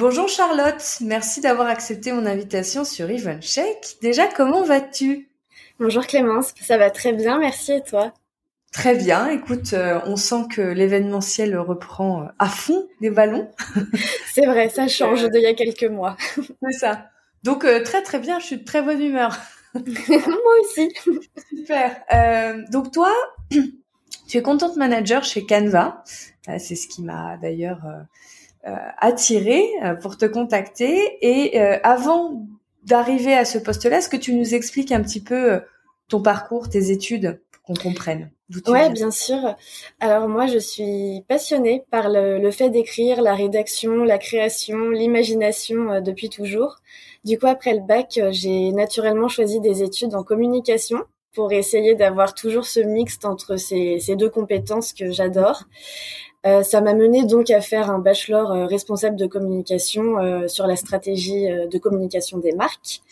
Bonjour Charlotte, merci d'avoir accepté mon invitation sur EventCheck. Déjà, comment vas-tu? Bonjour Clémence, ça va très bien, merci et toi? Très bien, écoute, euh, on sent que l'événementiel reprend euh, à fond les ballons. C'est vrai, ça change d'il y a quelques mois. C'est ça. Donc euh, très très bien, je suis de très bonne humeur. Moi aussi. Super. donc toi, tu es content manager chez Canva. C'est ce qui m'a d'ailleurs euh, attiré euh, pour te contacter. Et euh, avant d'arriver à ce poste-là, est-ce que tu nous expliques un petit peu ton parcours, tes études, pour qu'on comprenne? Ouais, bien sûr. Alors moi, je suis passionnée par le, fait d'écrire, la rédaction, la création, l'imagination depuis toujours. Du coup, après le bac, j'ai naturellement choisi des études en communication pour essayer d'avoir toujours ce mixte entre ces, ces deux compétences que j'adore. Euh, ça m'a mené donc à faire un bachelor euh, responsable de communication euh, sur la stratégie de communication des marques.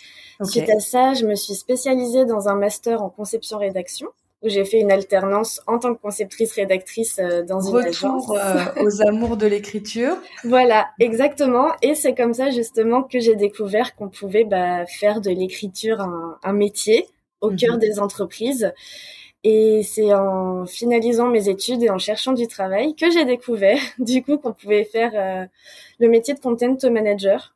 Suite à ça, je me suis spécialisée dans un master en conception rédaction où j'ai fait une alternance en tant que conceptrice rédactrice dans une Retour, aux amours de l'écriture. Voilà, exactement. Et c'est comme ça justement que j'ai découvert qu'on pouvait bah, faire de l'écriture un, un, métier au cœur mhm. des entreprises. Et c'est en finalisant mes études et en cherchant du travail que j'ai découvert, du coup, qu'on pouvait faire euh, le métier de content manager.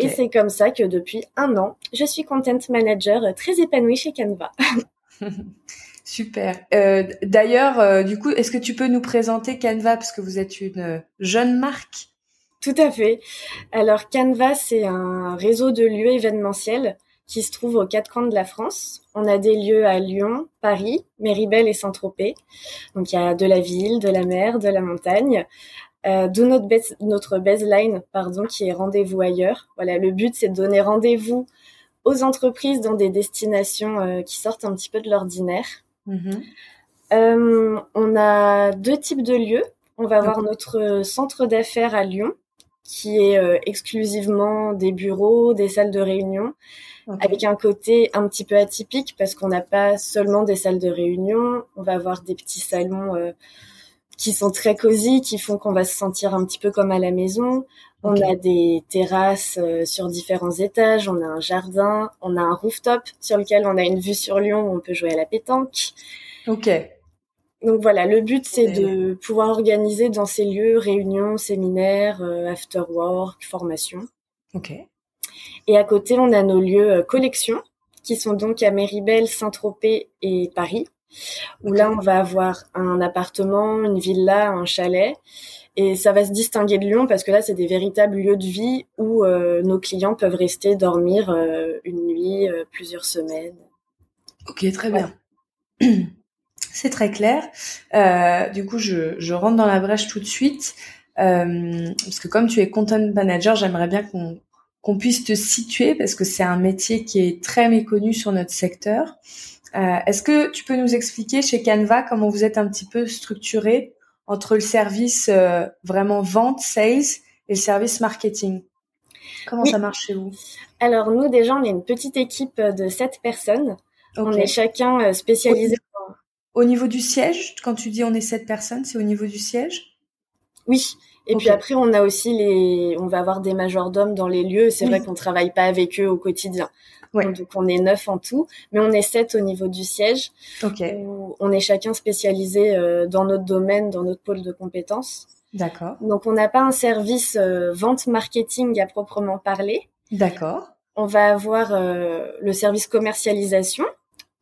Et c'est comme ça que depuis un an, je suis content manager très épanouie chez Canva. Super. Euh, D'ailleurs, euh, du coup, est-ce que tu peux nous présenter Canva? Parce que vous êtes une jeune marque Tout à fait. Alors Canva, c'est un réseau de lieux événementiels qui se trouve aux quatre coins de la France. On a des lieux à Lyon, Paris, Méribel et Saint-Tropez. Donc il y a de la ville, de la mer, de la montagne. Euh, d'où notre, notre baseline, pardon, qui est rendez-vous ailleurs. Voilà, le but c'est de donner rendez-vous aux entreprises dans des destinations euh, qui sortent un petit peu de l'ordinaire. Mm-hmm. Euh, on a deux types de lieux. On va avoir notre centre d'affaires à Lyon, qui est euh, exclusivement des bureaux, des salles de réunion, avec un côté un petit peu atypique parce qu'on n'a pas seulement des salles de réunion, on va avoir des petits salons euh, qui sont très cosy, qui font qu'on va se sentir un petit peu comme à la maison. On a des terrasses euh, sur différents étages, on a un jardin, on a un rooftop sur lequel on a une vue sur Lyon où on peut jouer à la pétanque. Ok. Donc voilà, le but c'est de pouvoir organiser dans ces lieux réunions, séminaires, euh, after work, formation. Ok. Et à côté, on a nos lieux euh, collections qui sont donc à Méribel, Saint-Tropez et Paris. Où là, on va avoir un appartement, une villa, un chalet. Et ça va se distinguer de Lyon parce que là, c'est des véritables lieux de vie où euh, nos clients peuvent rester dormir une nuit, plusieurs semaines. Ok, très bien. C'est très clair. Euh, du coup, je, je, rentre dans la brèche tout de suite. Euh, parce que comme tu es content manager, j'aimerais bien qu'on puisse te situer parce que c'est un métier qui est très méconnu sur notre secteur. Euh, Est-ce que tu peux nous expliquer chez Canva comment vous êtes un petit peu structuré entre le service euh, vraiment vente, sales et le service marketing? Comment ça marche chez vous? Alors nous déjà, on est une petite équipe de sept personnes. On est chacun spécialisé. Au niveau du siège, quand tu dis on est sept personnes, c'est au niveau du siège? Oui. Et puis après, on a aussi les, on va avoir des majordomes dans les lieux. C'est vrai qu'on travaille pas avec eux au quotidien. Donc on est neuf en tout, mais on est sept au niveau du siège. on est chacun spécialisé euh, dans notre domaine, dans notre pôle de compétences. D'accord. Donc on n'a pas un service euh, vente marketing à proprement parler. D'accord. On va avoir euh, le service commercialisation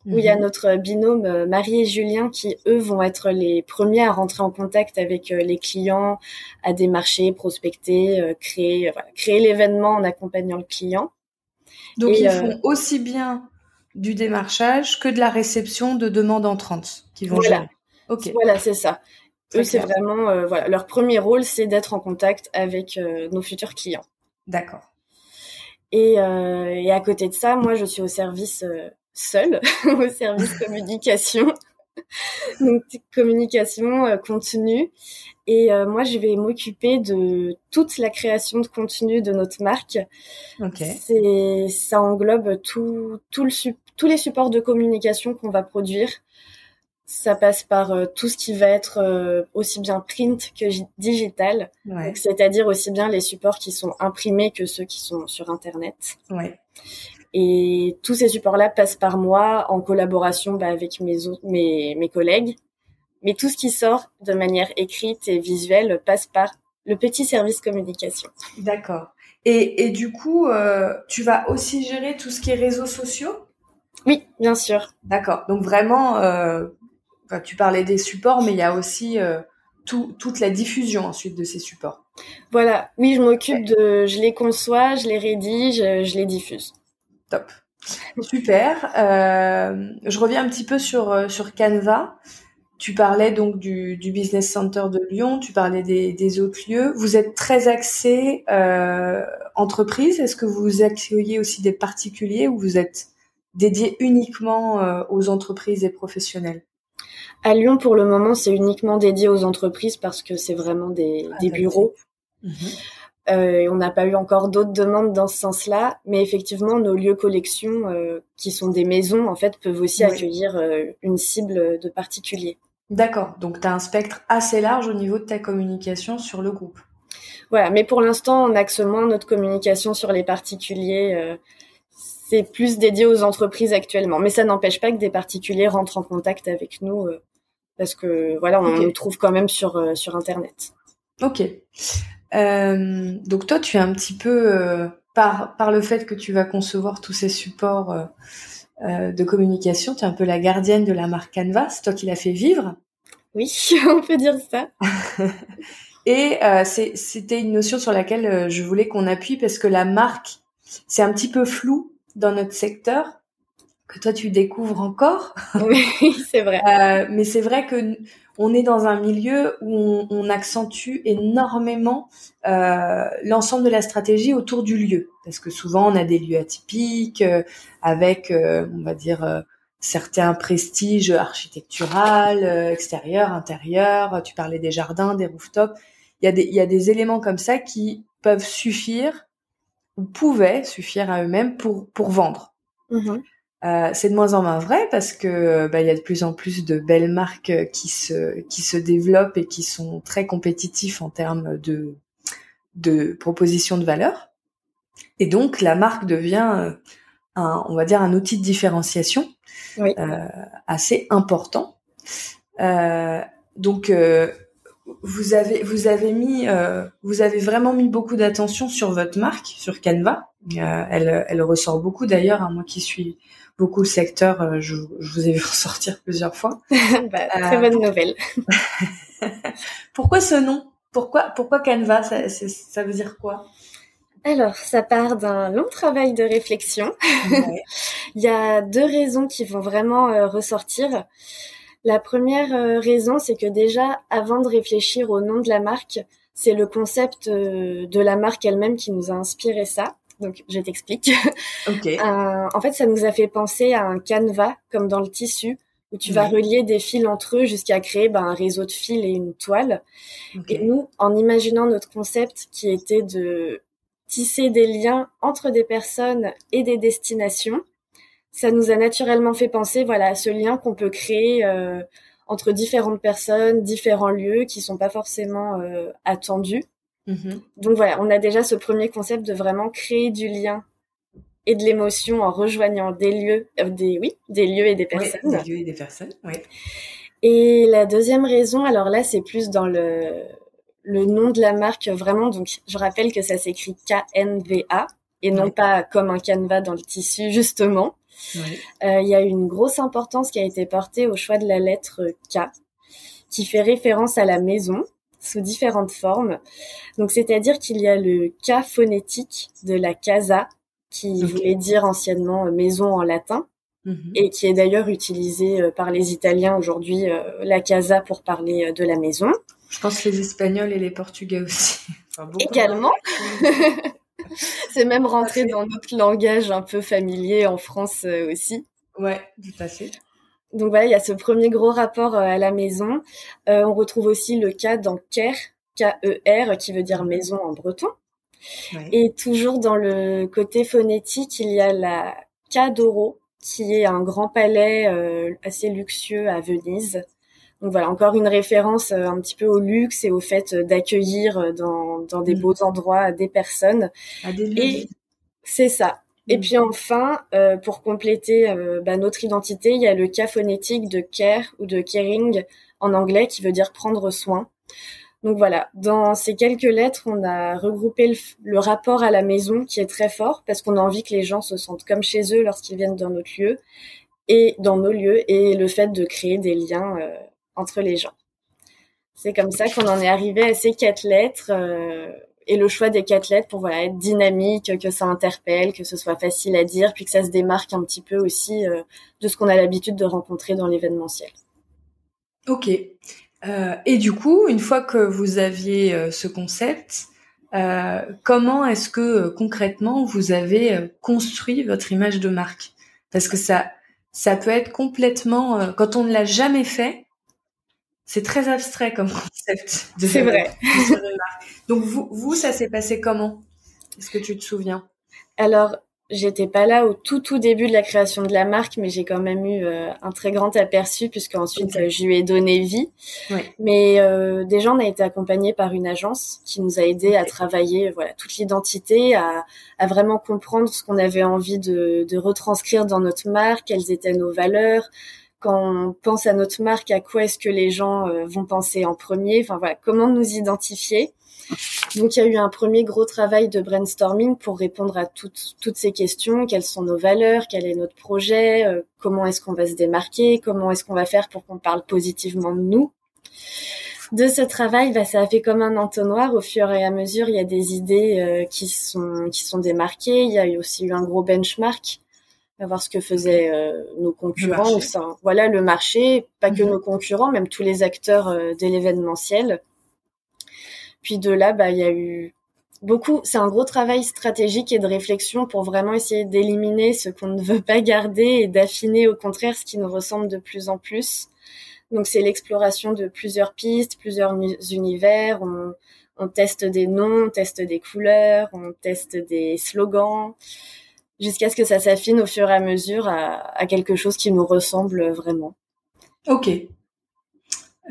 où il y a mhm. notre binôme Marie et Julien qui eux vont être les premiers à rentrer en contact avec les clients, à démarcher, prospecter, créer créer l'événement en accompagnant le client. Donc ils euh, font aussi bien du démarchage que de la réception de demandes entrantes qui vont voilà. Ok. Voilà, c'est ça. Eux, c'est vraiment euh, voilà leur premier rôle, c'est d'être en contact avec euh, nos futurs clients. D'accord. Et, et, à côté de ça, moi, je suis au service seul, au service communication. Donc communication, euh, contenu. Et euh, moi, je vais m'occuper de toute la création de contenu de notre marque. C'est, ça englobe tout, tout le, tous les supports de communication qu'on va produire. Ça passe par euh, tout ce qui va être aussi bien print que digital, c'est-à-dire aussi bien les supports qui sont imprimés que ceux qui sont sur Internet. Ouais. Et tous ces supports-là passent par moi en collaboration bah, avec mes, mes, mes collègues. Mais tout ce qui sort de manière écrite et visuelle passe par le petit service communication. D'accord. Et, et du coup, euh, tu vas aussi gérer tout ce qui est réseaux sociaux? Oui, bien sûr. D'accord. Donc vraiment, euh, tu parlais des supports, mais il y a aussi euh, tout, toute la diffusion ensuite de ces supports. Voilà. Oui, je m'occupe de, je les conçois, je les rédige, je les diffuse. Top. Super. Euh, je reviens un petit peu sur, euh, sur Canva. Tu parlais donc du, du Business Center de Lyon, tu parlais des, des autres lieux. Vous êtes très axé euh, entreprise. Est-ce que vous accueillez aussi des particuliers ou vous êtes dédié uniquement euh, aux entreprises et professionnels? À Lyon, pour le moment, c'est uniquement dédié aux entreprises parce que c'est vraiment des, ah, des bureaux. Mhm. Euh, on n'a pas eu encore d'autres demandes dans ce sens-là, mais effectivement, nos lieux collection, euh, qui sont des maisons, en fait, peuvent aussi accueillir euh, une cible de particuliers. D'accord. Donc, tu as un spectre assez large au niveau de ta communication sur le groupe. Voilà. Mais pour l'instant, on axe moins notre communication sur les particuliers. c'est plus dédié aux entreprises actuellement. Mais ça n'empêche pas que des particuliers rentrent en contact avec nous parce que voilà, on nous trouve quand même sur sur Internet. Ok. Euh, donc toi, tu es un petit peu euh, par par le fait que tu vas concevoir tous ces supports euh, de communication, tu es un peu la gardienne de la marque Canva. C'est toi qui l'as fait vivre. Oui, on peut dire ça. Et c'était une notion sur laquelle je voulais qu'on appuie parce que la marque, c'est un petit peu flou dans notre secteur que toi tu découvres encore. Oui, c'est vrai. Euh, mais c'est vrai que on est dans un milieu où on, on accentue énormément euh, l'ensemble de la stratégie autour du lieu, parce que souvent on a des lieux atypiques euh, avec, on va dire, certains prestiges architectural, extérieur, intérieur. Tu parlais des jardins, des rooftops. Il y a des, il y a des éléments comme ça qui peuvent suffire ou pouvaient suffire à eux-mêmes pour pour vendre. Mm-hmm. Euh, c'est de moins en moins vrai parce que bah, il y a de plus en plus de belles marques qui se qui se développent et qui sont très compétitifs en termes de de proposition de valeur. Et donc la marque devient euh, un, on va dire un outil de différenciation euh, assez important. Euh, donc euh, vous avez vous avez mis vous avez vraiment mis beaucoup d'attention sur votre marque sur Canva. elle elle ressort beaucoup d'ailleurs. Hein, moi qui suis beaucoup le secteur. Euh, je, vous ai vu ressortir plusieurs fois. bah, très bonne nouvelle. pourquoi ce nom? Pourquoi pourquoi Canva? Ça, ça veut dire quoi? Alors, ça part d'un long travail de réflexion. Il y a deux raisons qui vont vraiment euh, ressortir. La première euh, raison, c'est que déjà, avant de réfléchir au nom de la marque, c'est le concept de la marque elle-même qui nous a inspiré ça. Donc, je t'explique. Okay. Euh, en fait, ça nous a fait penser à un canevas, comme dans le tissu, où tu vas relier des fils entre eux jusqu'à créer ben, un réseau de fils et une toile. Et nous, en imaginant notre concept qui était de tisser des liens entre des personnes et des destinations. Ça nous a naturellement fait penser, voilà, à ce lien qu'on peut créer euh, entre différentes personnes, différents lieux qui sont pas forcément euh, attendus. Mm-hmm. Donc voilà, on a déjà ce premier concept de vraiment créer du lien et de l'émotion en rejoignant des lieux, euh, des oui, des lieux et des personnes. Des lieux et des personnes, oui. Et la deuxième raison, alors là, c'est plus dans le le nom de la marque vraiment. Donc, je rappelle que ça s'écrit K-N-V-A et non pas comme un canevas dans le tissu justement. Euh, il y a une grosse importance qui a été portée au choix de la lettre K, qui fait référence à la maison sous différentes formes. Donc, c'est-à-dire qu'il y a le K phonétique de la casa, qui voulait dire anciennement maison en latin, mhm. et qui est d'ailleurs utilisé euh, par les Italiens aujourd'hui, euh, la casa pour parler de la maison. Je pense les Espagnols et les Portugais aussi. Également. C'est même rentré dans notre langage un peu familier en France euh, aussi. Ouais, tout à fait. Donc voilà, il y a ce premier gros rapport euh, à la maison. Euh, on retrouve aussi le cas dans Ker, K-E-R, qui veut dire maison en breton. Et toujours dans le côté phonétique, il y a la Cadoro, qui est un grand palais assez luxueux à Venise. Donc voilà, encore une référence euh, un petit peu au luxe et au fait euh, d'accueillir euh, dans, dans des mm. beaux endroits des personnes. et c'est ça. Et mm. puis enfin, pour compléter bah, notre identité, il y a le cas phonétique de care ou de caring en anglais qui veut dire prendre soin. Donc voilà, dans ces quelques lettres, on a regroupé le, le rapport à la maison qui est très fort parce qu'on a envie que les gens se sentent comme chez eux lorsqu'ils viennent dans notre lieu et dans nos lieux et le fait de créer des liens entre les gens. C'est comme ça qu'on en est arrivé à ces quatre lettres euh, et le choix des quatre lettres pour voilà être dynamique, que ça interpelle, que ce soit facile à dire, puis que ça se démarque un petit peu aussi euh, de ce qu'on a l'habitude de rencontrer dans l'événementiel. Ok. Euh, et du coup, une fois que vous aviez ce concept, comment est-ce que concrètement vous avez construit votre image de marque? Parce que ça, ça peut être complètement, quand on ne l'a jamais fait, c'est très abstrait comme concept. C'est vrai. Donc vous, vous, ça s'est passé comment? Est-ce que tu te souviens? Alors, j'étais pas là au tout tout début de la création de la marque, mais j'ai quand même eu euh, un très grand aperçu puisque ensuite euh, je lui ai donné vie. Mais euh, déjà, on a été accompagné par une agence qui nous a aidé à travailler voilà toute l'identité, à, à, vraiment comprendre ce qu'on avait envie de, de retranscrire dans notre marque, quelles étaient nos valeurs quand on pense à notre marque, à quoi est-ce que les gens euh, vont penser en premier? Enfin voilà, comment nous identifier? Donc il y a eu un premier gros travail de brainstorming pour répondre à toutes, ces questions. Quelles sont nos valeurs? Quel est notre projet? Euh, Comment est-ce qu'on va se démarquer? Comment est-ce qu'on va faire pour qu'on parle positivement de nous? De ce travail, bah, ça a fait comme un entonnoir. Au fur et à mesure, il y a des idées euh, qui sont qui sont démarquées. Il y a aussi eu un gros benchmark à voir ce que faisaient euh, nos concurrents au voilà le marché, pas que mhm. nos concurrents, même tous les acteurs euh, de l'événementiel. Puis de là, bah il y a eu beaucoup. C'est un gros travail stratégique et de réflexion pour vraiment essayer d'éliminer ce qu'on ne veut pas garder et d'affiner au contraire ce qui nous ressemble de plus en plus. Donc c'est l'exploration de plusieurs pistes, plusieurs univers. On, on teste des noms, on teste des couleurs, on teste des slogans jusqu'à ce que ça s'affine au fur et à mesure à, quelque chose qui nous ressemble vraiment. Ok.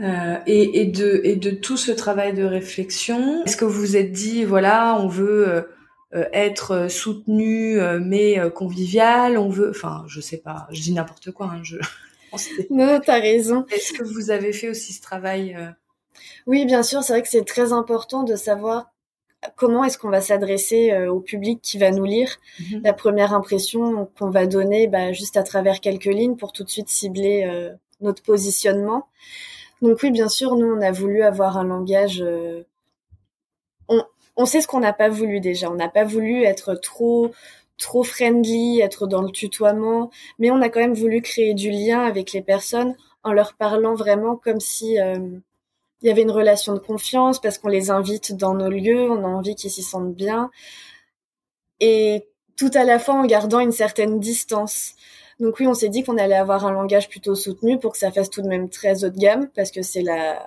Euh, et, et, de, et de tout ce travail de réflexion, est-ce que vous vous êtes dit, voilà, on veut euh, euh, être soutenu mais convivial, on veut, enfin, je sais pas, je dis n'importe quoi, hein, je... non, t'as raison. Est-ce que vous avez fait aussi ce travail Oui, bien sûr, c'est vrai que c'est très important de savoir comment est-ce qu'on va s'adresser euh, au public qui va nous lire? Mhm. La première impression qu'on va donner bah, juste à travers quelques lignes pour tout de suite cibler euh, notre positionnement. Donc oui, bien sûr, nous, on a voulu avoir un langage... Euh, on, on sait ce qu'on n'a pas voulu déjà. On n'a pas voulu être trop trop friendly, être dans le tutoiement, mais on a quand même voulu créer du lien avec les personnes en leur parlant vraiment comme si il y avait une relation de confiance parce qu'on les invite dans nos lieux, on a envie qu'ils s'y sentent bien. Et tout à la fois en gardant une certaine distance. Donc oui, on s'est dit qu'on allait avoir un langage plutôt soutenu pour que ça fasse tout de même très haut de gamme parce que c'est la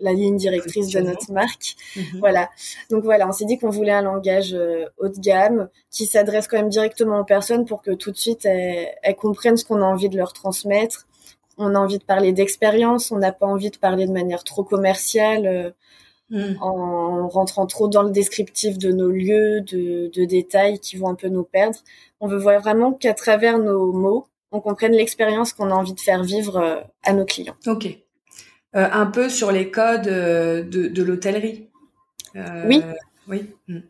la ligne directrice de notre marque. Mhm. Voilà. Donc voilà, on s'est dit qu'on voulait un langage euh, haut de gamme qui s'adresse quand même directement aux personnes pour que tout de suite elles, comprennent ce qu'on a envie de leur transmettre. On a envie de parler d'expérience, on n'a pas envie de parler de manière trop commerciale. Euh, mhm. en rentrant trop dans le descriptif de nos lieux, de, de détails qui vont un peu nous perdre. On veut voir vraiment qu'à travers nos mots, on comprenne l'expérience qu'on a envie de faire vivre euh, à nos clients. Ok. Euh, un peu sur les codes de, de l'hôtellerie. oui. Oui. Mm.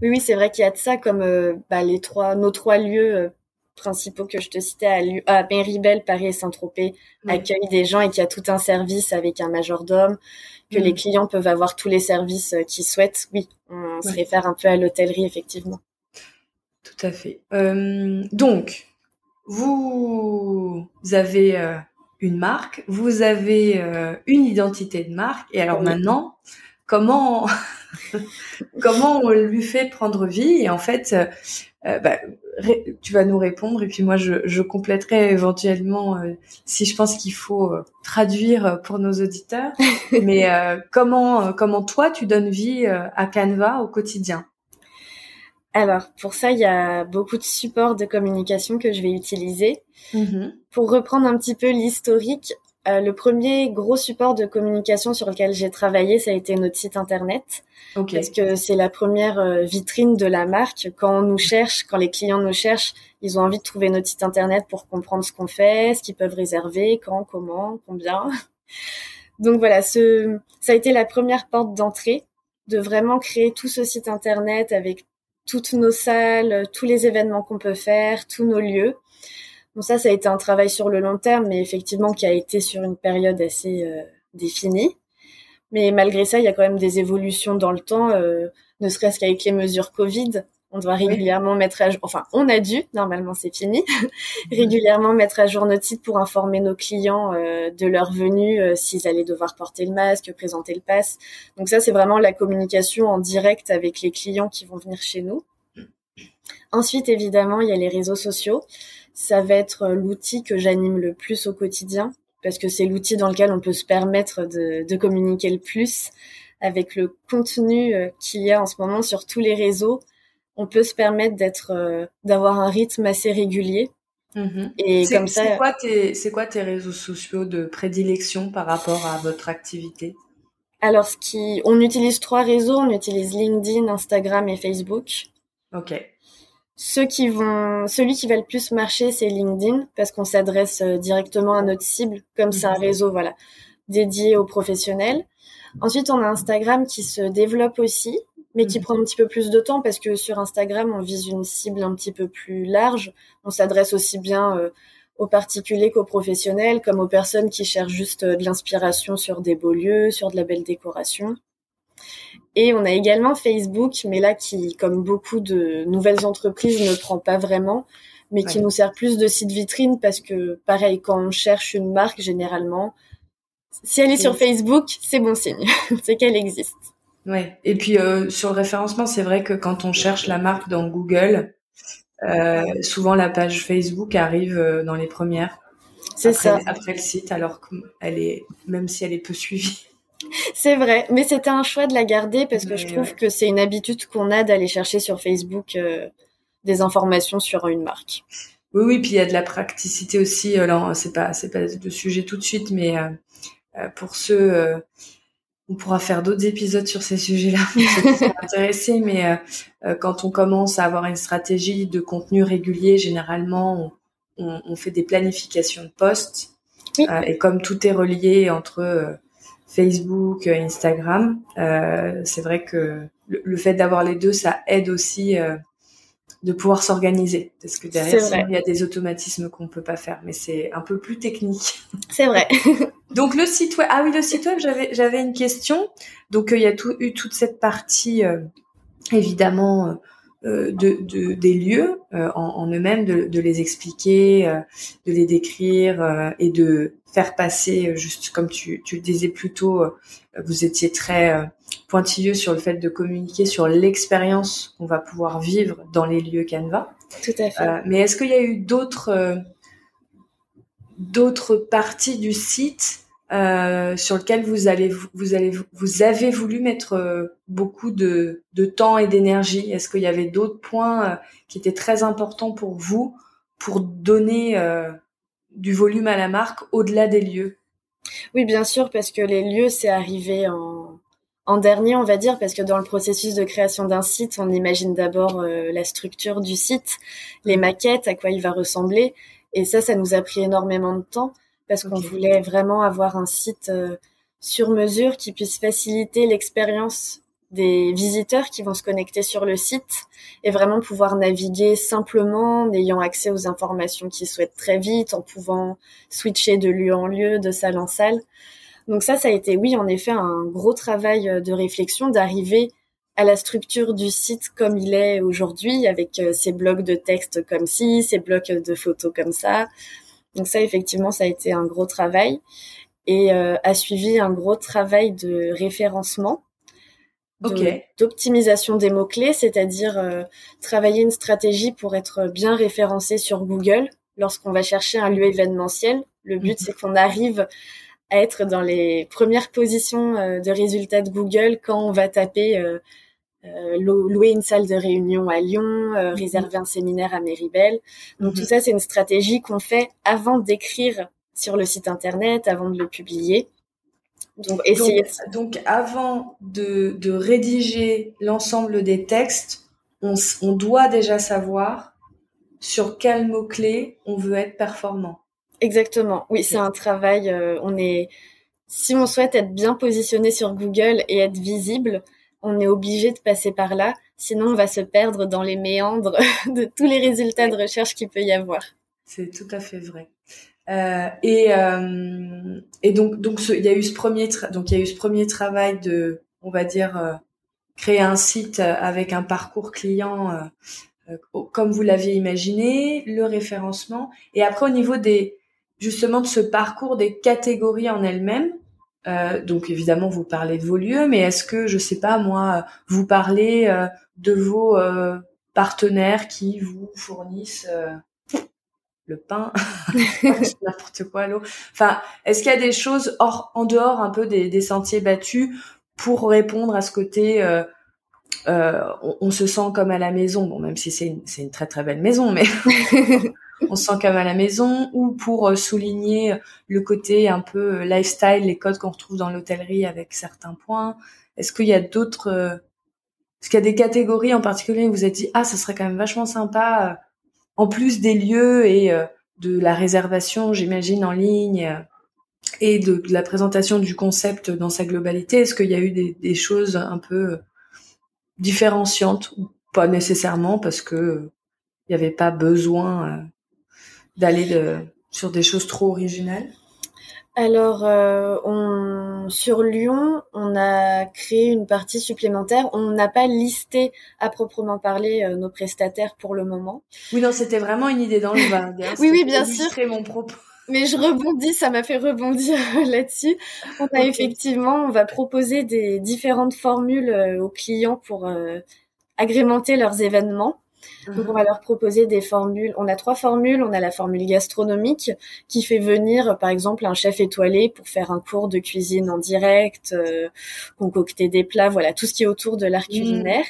Oui, oui, c'est vrai qu'il y a de ça comme bah, les trois, nos trois lieux principaux que je te citais à, à Méribel, Paris et Saint-Tropez accueillent des gens et qu'il y a tout un service avec un majordome, que les mm. clients peuvent avoir tous les services qu'ils souhaitent. Oui, on se réfère un peu à l'hôtellerie, effectivement. Tout à fait. donc, vous avez euh, une marque, vous avez euh, une identité de marque, et alors maintenant, comment comment on lui fait prendre vie Et en fait, euh, bah, tu vas nous répondre, et puis moi je, je compléterai éventuellement si je pense qu'il faut traduire pour nos auditeurs. Mais comment comment toi tu donnes vie à Canva au quotidien? Alors, pour ça, il y a beaucoup de supports de communication que je vais utiliser. Mm-hmm. Pour reprendre un petit peu l'historique, euh, le premier gros support de communication sur lequel j'ai travaillé, ça a été notre site internet. Parce que c'est la première euh, vitrine de la marque. Quand on nous cherche, quand les clients nous cherchent, ils ont envie de trouver notre site internet pour comprendre ce qu'on fait, ce qu'ils peuvent réserver, quand, comment, combien. Donc voilà, ce, ça a été la première porte d'entrée de vraiment créer tout ce site internet avec toutes nos salles, tous les événements qu'on peut faire, tous nos lieux. Bon, ça, ça a été un travail sur le long terme, mais effectivement qui a été sur une période assez euh, définie. Mais malgré ça, il y a quand même des évolutions dans le temps, euh, ne serait-ce qu'avec les mesures Covid. On doit régulièrement mettre à jour, enfin, on a dû, normalement c'est fini, régulièrement mettre à jour notre site pour informer nos clients euh, de leur venue, s'ils allaient devoir porter le masque, présenter le pass. Donc ça, c'est vraiment la communication en direct avec les clients qui vont venir chez nous. Ensuite, évidemment, il y a les réseaux sociaux. Ça va être l'outil que j'anime le plus au quotidien parce que c'est l'outil dans lequel on peut se permettre de, de communiquer le plus avec le contenu euh, qu'il y a en ce moment sur tous les réseaux. On peut se permettre d'être, euh, d'avoir un rythme assez régulier. Mm-hmm. Et comme ça. C'est quoi tes, c'est quoi tes réseaux sociaux de prédilection par rapport à votre activité? Alors, ce qui, on utilise trois réseaux. On utilise LinkedIn, Instagram et Facebook. Ok. Ceux qui vont, celui qui va le plus marcher, c'est LinkedIn parce qu'on s'adresse euh, directement à notre cible, comme c'est un mhm. réseau, voilà, dédié aux professionnels. Ensuite, on a Instagram qui se développe aussi, mais qui mhm. prend un petit peu plus de temps parce que sur Instagram, on vise une cible un petit peu plus large. On s'adresse aussi bien euh, aux particuliers qu'aux professionnels, comme aux personnes qui cherchent juste euh, de l'inspiration sur des beaux lieux, sur de la belle décoration. Et on a également Facebook, mais là qui, comme beaucoup de nouvelles entreprises, ne prend pas vraiment, mais qui nous sert plus de site vitrine parce que, pareil, quand on cherche une marque, généralement, si elle est sur Facebook, c'est bon signe, c'est qu'elle existe. Ouais. Et puis euh, sur le référencement, c'est vrai que quand on cherche la marque dans Google, euh, souvent la page Facebook arrive euh, dans les premières. C'est ça. Après le site, alors qu'elle est, même si elle est peu suivie. C'est vrai, mais c'était un choix de la garder parce que je trouve que c'est une habitude qu'on a d'aller chercher sur Facebook euh, des informations sur une marque. Oui, oui, puis il y a de la praticité aussi. Alors, c'est pas, c'est pas de sujet tout de suite, mais euh, euh, pour ceux, on pourra faire d'autres épisodes sur ces sujets-là, intéressés. Mais quand on commence à avoir une stratégie de contenu régulier, généralement, on, on fait des planifications de posts. et comme tout est relié entre Facebook, euh, Instagram. Euh, c'est vrai que le, fait d'avoir les deux, ça aide aussi euh, de pouvoir s'organiser. Parce que derrière, il y a des automatismes qu'on peut pas faire, mais c'est un peu plus technique. C'est vrai. Donc le site web, ah oui, le site web, j'avais j'avais une question. Donc il y a tout, eu toute cette partie, évidemment. de, de, des lieux en, en eux-mêmes, de, de, les expliquer, de les décrire et de faire passer, euh, juste comme tu, tu le disais plus tôt, euh, vous étiez très euh, pointilleux sur le fait de communiquer sur l'expérience qu'on va pouvoir vivre dans les lieux Canva. Tout à fait. mais est-ce qu'il y a eu d'autres d'autres parties du site euh, sur lequel vous allez vous allez vous avez voulu mettre beaucoup de, de temps et d'énergie? Est-ce qu'il y avait d'autres points qui étaient très importants pour vous pour donner du volume à la marque au-delà des lieux. Oui, bien sûr, parce que les lieux c'est arrivé en en dernier, on va dire, parce que dans le processus de création d'un site, on imagine d'abord la structure du site, les maquettes, à quoi il va ressembler, et ça, ça nous a pris énormément de temps parce qu'on voulait vraiment avoir un site euh, sur mesure qui puisse faciliter l'expérience des visiteurs qui vont se connecter sur le site et vraiment pouvoir naviguer simplement en ayant accès aux informations qu'ils souhaitent très vite, en pouvant switcher de lieu en lieu, de salle en salle. Donc ça, ça a été, oui, en effet, un gros travail euh, de réflexion d'arriver à la structure du site comme il est aujourd'hui, avec euh, ses blocs de texte comme ci, ses blocs de photos comme ça, donc ça, effectivement, ça a été un gros travail et euh, a suivi un gros travail de référencement, d'optimisation des mots-clés, c'est-à-dire euh, travailler une stratégie pour être bien référencé sur Google lorsqu'on va chercher un lieu événementiel. Le but, mhm. c'est qu'on arrive à être dans les premières positions euh, de résultats de Google quand on va taper euh, louer une salle de réunion à Lyon, euh, mhm. réserver un séminaire à Méribel. Donc tout mhm. ça, c'est une stratégie qu'on fait avant d'écrire sur le site internet, avant de le publier. Donc, avant de, de rédiger l'ensemble des textes, on, on, doit déjà savoir sur quels mots-clés on veut être performant. Exactement. Oui, c'est un travail. Euh, on est, si on souhaite être bien positionné sur Google et être visible, on est obligé de passer par là, sinon on va se perdre dans les méandres de tous les résultats de recherche qu'il peut y avoir. C'est tout à fait vrai. Euh, et, euh, et donc donc il y a eu ce premier donc il y a eu ce premier travail de on va dire euh, créer un site avec un parcours client comme vous l'aviez imaginé, le référencement. Et après au niveau des justement de ce parcours des catégories en elles-mêmes, euh, donc évidemment, vous parlez de vos lieux, mais est-ce que, je sais pas moi, vous parlez de vos partenaires qui vous fournissent le pain, n'importe quoi, l'eau. Enfin, est-ce qu'il y a des choses hors, en dehors un peu des, des sentiers battus pour répondre à ce côté on, on, se sent comme à la maison, bon même si c'est une, une très très belle maison, mais on se sent comme à la maison, ou pour euh, souligner le côté un peu euh, lifestyle, les codes qu'on retrouve dans l'hôtellerie avec certains points. Est-ce qu'il y a d'autres, euh, est-ce qu'il y a des catégories en particulier où vous êtes dit ah ça serait quand même vachement sympa, en plus des lieux et de la réservation, j'imagine en ligne et de, la présentation du concept dans sa globalité. Est-ce qu'il y a eu des, choses un peu différenciantes ou pas nécessairement parce que il n'y avait pas besoin d'aller sur des choses trop originales alors, euh, on, sur Lyon, on a créé une partie supplémentaire. On n'a pas listé à proprement parler euh, nos prestataires pour le moment. Oui, non, c'était vraiment une idée dans le vin. oui, oui, bien sûr. mon propos. Mais je rebondis, ça m'a fait rebondir là-dessus. On a effectivement, on va proposer des différentes formules euh, aux clients pour agrémenter leurs événements. Donc on va leur proposer des formules. On a trois formules. On a la formule gastronomique qui fait venir par exemple un chef étoilé pour faire un cours de cuisine en direct, euh, concocter des plats, voilà tout ce qui est autour de l'art mmh. culinaire.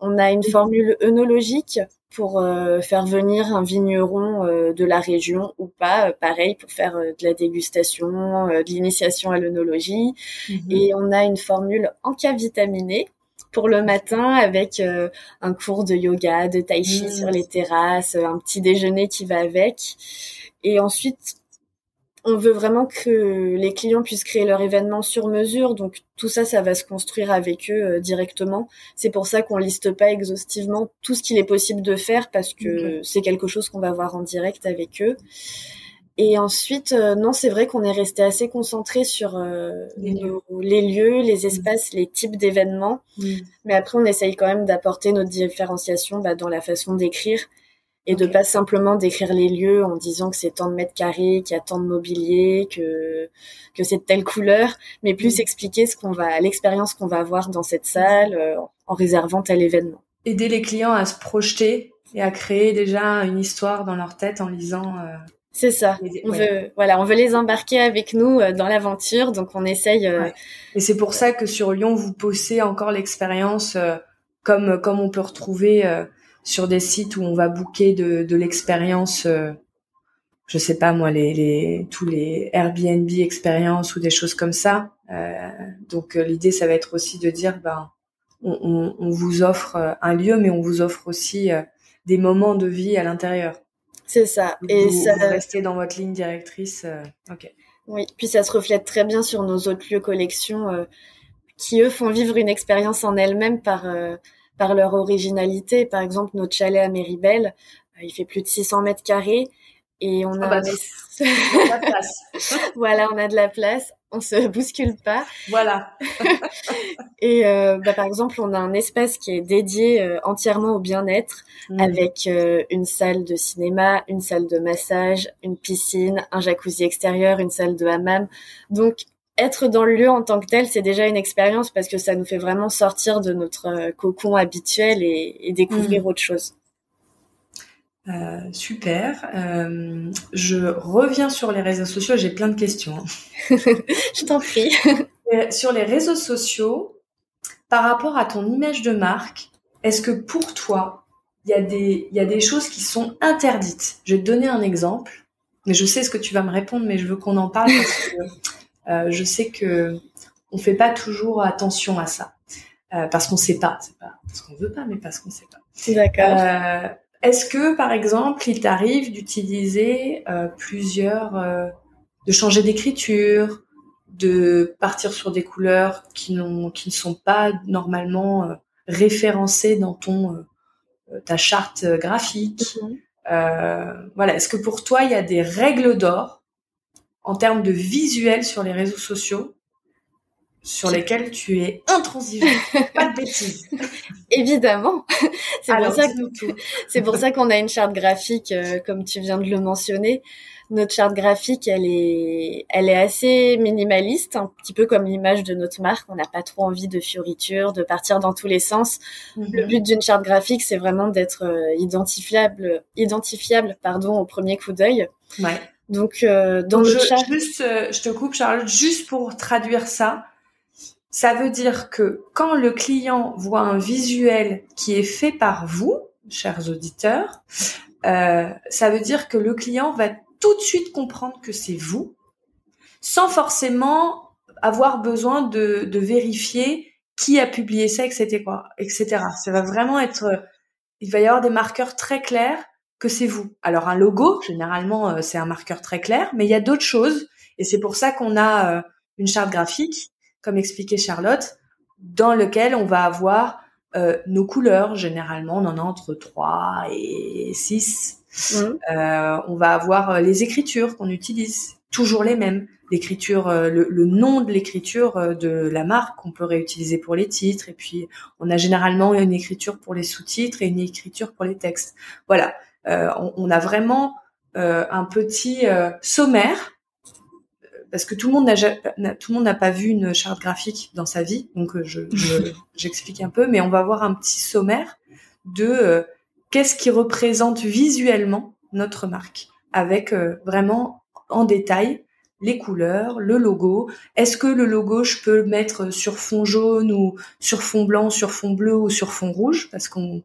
On a une formule œnologique pour euh, faire venir un vigneron euh, de la région ou pas, pareil pour faire de la dégustation, de l'initiation à l'œnologie. Mmh. Et on a une formule encavitaminée pour le matin avec euh, un cours de yoga, de tai chi mmh. sur les terrasses, un petit déjeuner qui va avec. Et ensuite, on veut vraiment que les clients puissent créer leur événement sur mesure. Donc tout ça, ça va se construire avec eux euh, directement. C'est pour ça qu'on liste pas exhaustivement tout ce qu'il est possible de faire parce que c'est quelque chose qu'on va voir en direct avec eux. Et ensuite, euh, non, c'est vrai qu'on est resté assez concentré sur euh, les, lieux. les, espaces, les types d'événements. Mm. Mais après, on essaye quand même d'apporter notre différenciation bah, dans la façon d'écrire et de pas simplement décrire les lieux en disant que c'est tant de mètres carrés, qu'il y a tant de mobilier, que que c'est de telle couleur, mais plus mm. expliquer ce qu'on va, l'expérience qu'on va avoir dans cette salle euh, en réservant tel événement. Aider les clients à se projeter et à créer déjà une histoire dans leur tête en lisant C'est ça. on veut, voilà, on veut les embarquer avec nous dans l'aventure, donc on essaye. Et c'est pour ça que sur Lyon, vous posez encore l'expérience comme comme on peut retrouver sur des sites où on va booker de, de l'expérience je sais pas moi les, les tous les Airbnb expériences ou des choses comme ça. Euh, donc euh, l'idée ça va être aussi de dire ben on, on, on, vous offre euh, un lieu mais on vous offre aussi euh, des moments de vie à l'intérieur. C'est ça. Et ça vous restez dans votre ligne directrice. ok. Oui, puis ça se reflète très bien sur nos autres lieux collections qui eux font vivre une expérience en elles-mêmes par par leur originalité. Par exemple, notre chalet à Méribel, il fait plus de 600 mètres carrés et on a, ah bah, de la place. voilà, on a de la place, on se bouscule pas. Voilà. et euh, bah, par exemple, on a un espace qui est dédié euh, entièrement au bien-être, mmh. avec euh, une salle de cinéma, une salle de massage, une piscine, un jacuzzi extérieur, une salle de hammam. Donc être dans le lieu en tant que tel, c'est déjà une expérience parce que ça nous fait vraiment sortir de notre cocon habituel et, et découvrir mmh. autre chose. Euh, super. Euh, je reviens sur les réseaux sociaux. J'ai plein de questions. Hein. je t'en prie. Euh, sur les réseaux sociaux, par rapport à ton image de marque, est-ce que pour toi, il y, a des, y a des choses qui sont interdites? Je vais te donner un exemple, mais je sais ce que tu vas me répondre, mais je veux qu'on en parle parce que euh, je sais que on fait pas toujours attention à ça. Parce qu'on sait pas, c'est pas parce qu'on veut pas, mais parce qu'on sait pas. D'accord. Est-ce que, par exemple, il t'arrive d'utiliser euh, plusieurs, euh, de changer d'écriture, de partir sur des couleurs qui, qui ne sont pas normalement euh, référencées dans ton ta charte graphique? Mm-hmm. Voilà. Est-ce que pour toi, il y a des règles d'or en termes de visuel sur les réseaux sociaux sur lesquels tu es intransigeant. Pas de bêtises. Évidemment. C'est pour ça que pour ça qu'on a une charte graphique, euh, comme tu viens de le mentionner. Notre charte graphique, elle est, elle est assez minimaliste, un petit peu comme l'image de notre marque. On n'a pas trop envie de fioritures, de partir dans tous les sens. Le mhm. but d'une charte graphique, c'est vraiment d'être euh, identifiable, identifiable, pardon, au premier coup d'œil. Ouais. Donc, euh, dans je, juste, je te coupe, Charlotte, juste pour traduire ça ça veut dire que quand le client voit un visuel qui est fait par vous, chers auditeurs, euh, ça veut dire que le client va tout de suite comprendre que c'est vous, sans forcément avoir besoin de, de, vérifier qui a publié ça, etc., etc. Ça va vraiment être, il va y avoir des marqueurs très clairs que c'est vous. Alors un logo, généralement, euh, c'est un marqueur très clair, mais il y a d'autres choses, et c'est pour ça qu'on a euh, une charte graphique comme expliquait Charlotte, dans lequel on va avoir euh, nos couleurs. Généralement, on en a entre 3 et 6. Mmh. Euh, on va avoir euh, les écritures qu'on utilise, toujours les mêmes. L'écriture, le, le, nom de l'écriture de la marque qu'on peut réutiliser pour les titres. Et puis, on a généralement une écriture pour les sous-titres et une écriture pour les textes. Voilà, on, on, a vraiment un petit sommaire parce que tout le monde n'a tout le monde n'a pas vu une charte graphique dans sa vie, donc euh, je j'explique un peu, mais on va voir un petit sommaire de euh, qu'est-ce qui représente visuellement notre marque, avec euh, vraiment en détail les couleurs, le logo. Est-ce que le logo, je peux le mettre sur fond jaune ou sur fond blanc, sur fond bleu ou sur fond rouge? Parce qu'on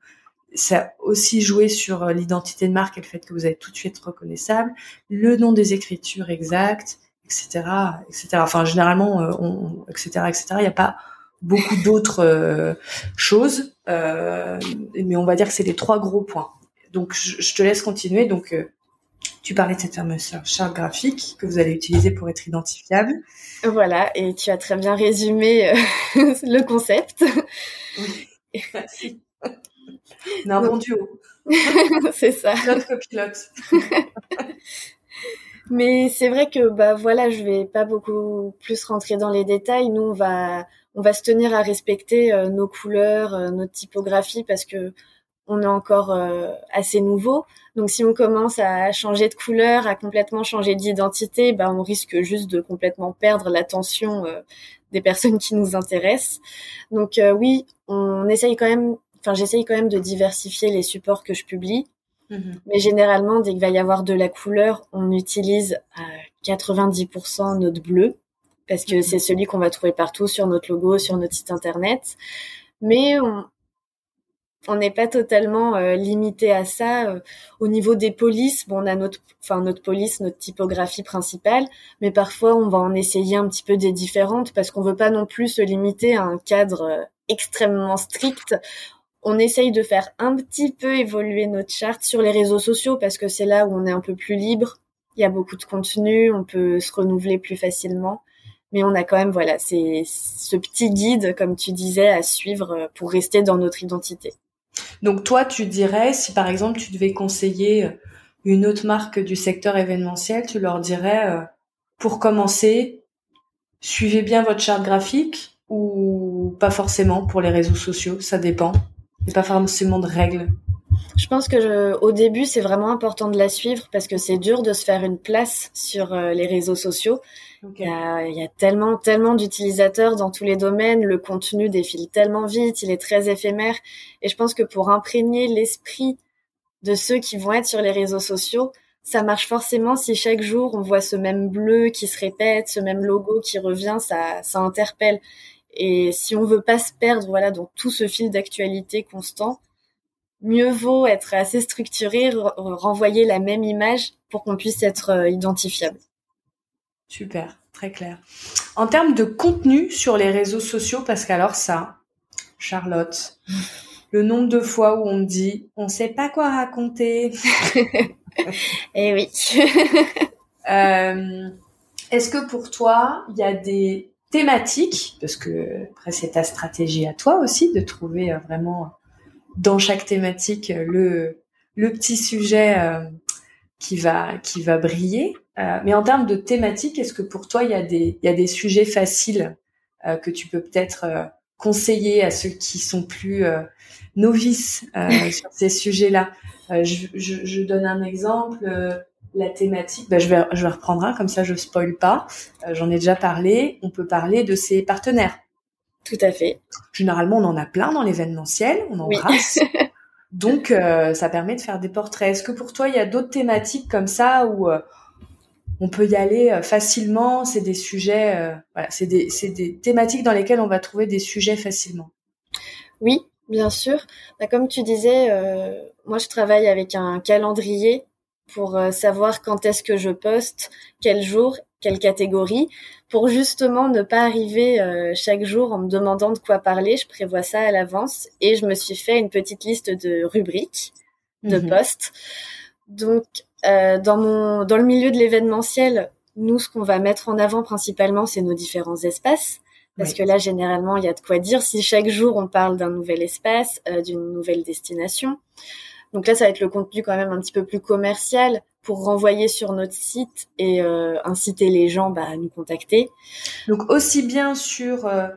ça a aussi joué sur l'identité de marque et le fait que vous êtes tout de suite reconnaissable, le nom des écritures exactes, etc., etc. Enfin, généralement, euh, on, etc., etc. Il n'y a pas beaucoup d'autres euh, choses, euh, mais on va dire que c'est les trois gros points. Donc, je, te laisse continuer. Donc, tu parlais de cette fameuse charte graphique que vous allez utiliser pour être identifiable. Voilà, et tu as très bien résumé le concept. Oui. Merci. On a un bon duo. c'est ça. Notre copilote. Mais c'est vrai que bah voilà, je vais pas beaucoup plus rentrer dans les détails. Nous, on va on va se tenir à respecter euh, nos couleurs, euh, notre typographie parce que on est encore euh, assez nouveau. Donc si on commence à changer de couleur, à complètement changer d'identité, bah on risque juste de complètement perdre l'attention des personnes qui nous intéressent. Donc oui, on essaye quand même enfin j'essaye quand même de diversifier les supports que je publie Mhm. Mais généralement, dès qu'il va y avoir de la couleur, on utilise à 90% notre bleu parce que mhm. c'est celui qu'on va trouver partout sur notre logo, sur notre site internet. Mais on, on n'est pas totalement euh, limité à ça. Euh, au niveau des polices, bon, on a notre, enfin notre police, notre typographie principale, mais parfois on va en essayer un petit peu des différentes parce qu'on veut pas non plus se limiter à un cadre euh, extrêmement strict. On essaye de faire un petit peu évoluer notre charte sur les réseaux sociaux parce que c'est là où on est un peu plus libre. Il y a beaucoup de contenu, on peut se renouveler plus facilement. Mais on a quand même, voilà, c'est ce petit guide, comme tu disais, à suivre pour rester dans notre identité. Donc toi, tu dirais, si par exemple tu devais conseiller euh, une autre marque du secteur événementiel, tu leur dirais, euh, pour commencer, suivez bien votre charte graphique ou pas forcément pour les réseaux sociaux, ça dépend? A pas forcément de règles. Je pense que au début, c'est vraiment important de la suivre parce que c'est dur de se faire une place sur euh, les réseaux sociaux. Il, y a, tellement, tellement d'utilisateurs dans tous les domaines. Le contenu défile tellement vite, il est très éphémère. Et je pense que pour imprégner l'esprit de ceux qui vont être sur les réseaux sociaux, ça marche forcément si chaque jour on voit ce même bleu qui se répète, ce même logo qui revient, ça, ça interpelle. Et si on veut pas se perdre, voilà, dans tout ce fil d'actualité constant, mieux vaut être assez structuré, renvoyer la même image pour qu'on puisse être euh, identifiable. Super, très clair. En termes de contenu sur les réseaux sociaux, parce qu'alors ça, Charlotte, le nombre de fois où on me dit on sait pas quoi raconter. eh oui. Euh, est-ce que pour toi, il y a des thématiques, parce que après c'est ta stratégie à toi aussi de trouver euh, vraiment dans chaque thématique le le petit sujet euh, qui va qui va briller. Euh, mais en termes de thématique, est-ce que pour toi il y a des il y a des sujets faciles euh, que tu peux peut-être euh, conseiller à ceux qui sont plus novices sur ces sujets-là? Je, je, je, donne un exemple. La thématique, bah, je vais je vais reprendre un comme ça je spoil pas. J'en ai déjà parlé. On peut parler de ses partenaires. Tout à fait. Généralement, on en a plein dans l'événementiel, on embrasse. Donc, euh, ça permet de faire des portraits. Est-ce que pour toi, il y a d'autres thématiques comme ça où euh, on peut y aller euh, facilement? C'est des sujets, voilà, c'est des, des, thématiques dans lesquelles on va trouver des sujets facilement. Oui, bien sûr. Bah, comme tu disais, moi, je travaille avec un calendrier pour savoir quand est-ce que je poste, quel jour, quelle catégorie pour justement ne pas arriver euh, chaque jour en me demandant de quoi parler. Je prévois ça à l'avance et je me suis fait une petite liste de rubriques, de postes. Donc, euh, dans mon dans le milieu de l'événementiel, nous, ce qu'on va mettre en avant principalement, c'est nos différents espaces. Parce que là, généralement, il y a de quoi dire si chaque jour on parle d'un nouvel espace, euh, d'une nouvelle destination. Donc là, ça va être le contenu quand même un petit peu plus commercial pour renvoyer sur notre site et euh, inciter les gens bah, à nous contacter. Donc aussi bien sur euh,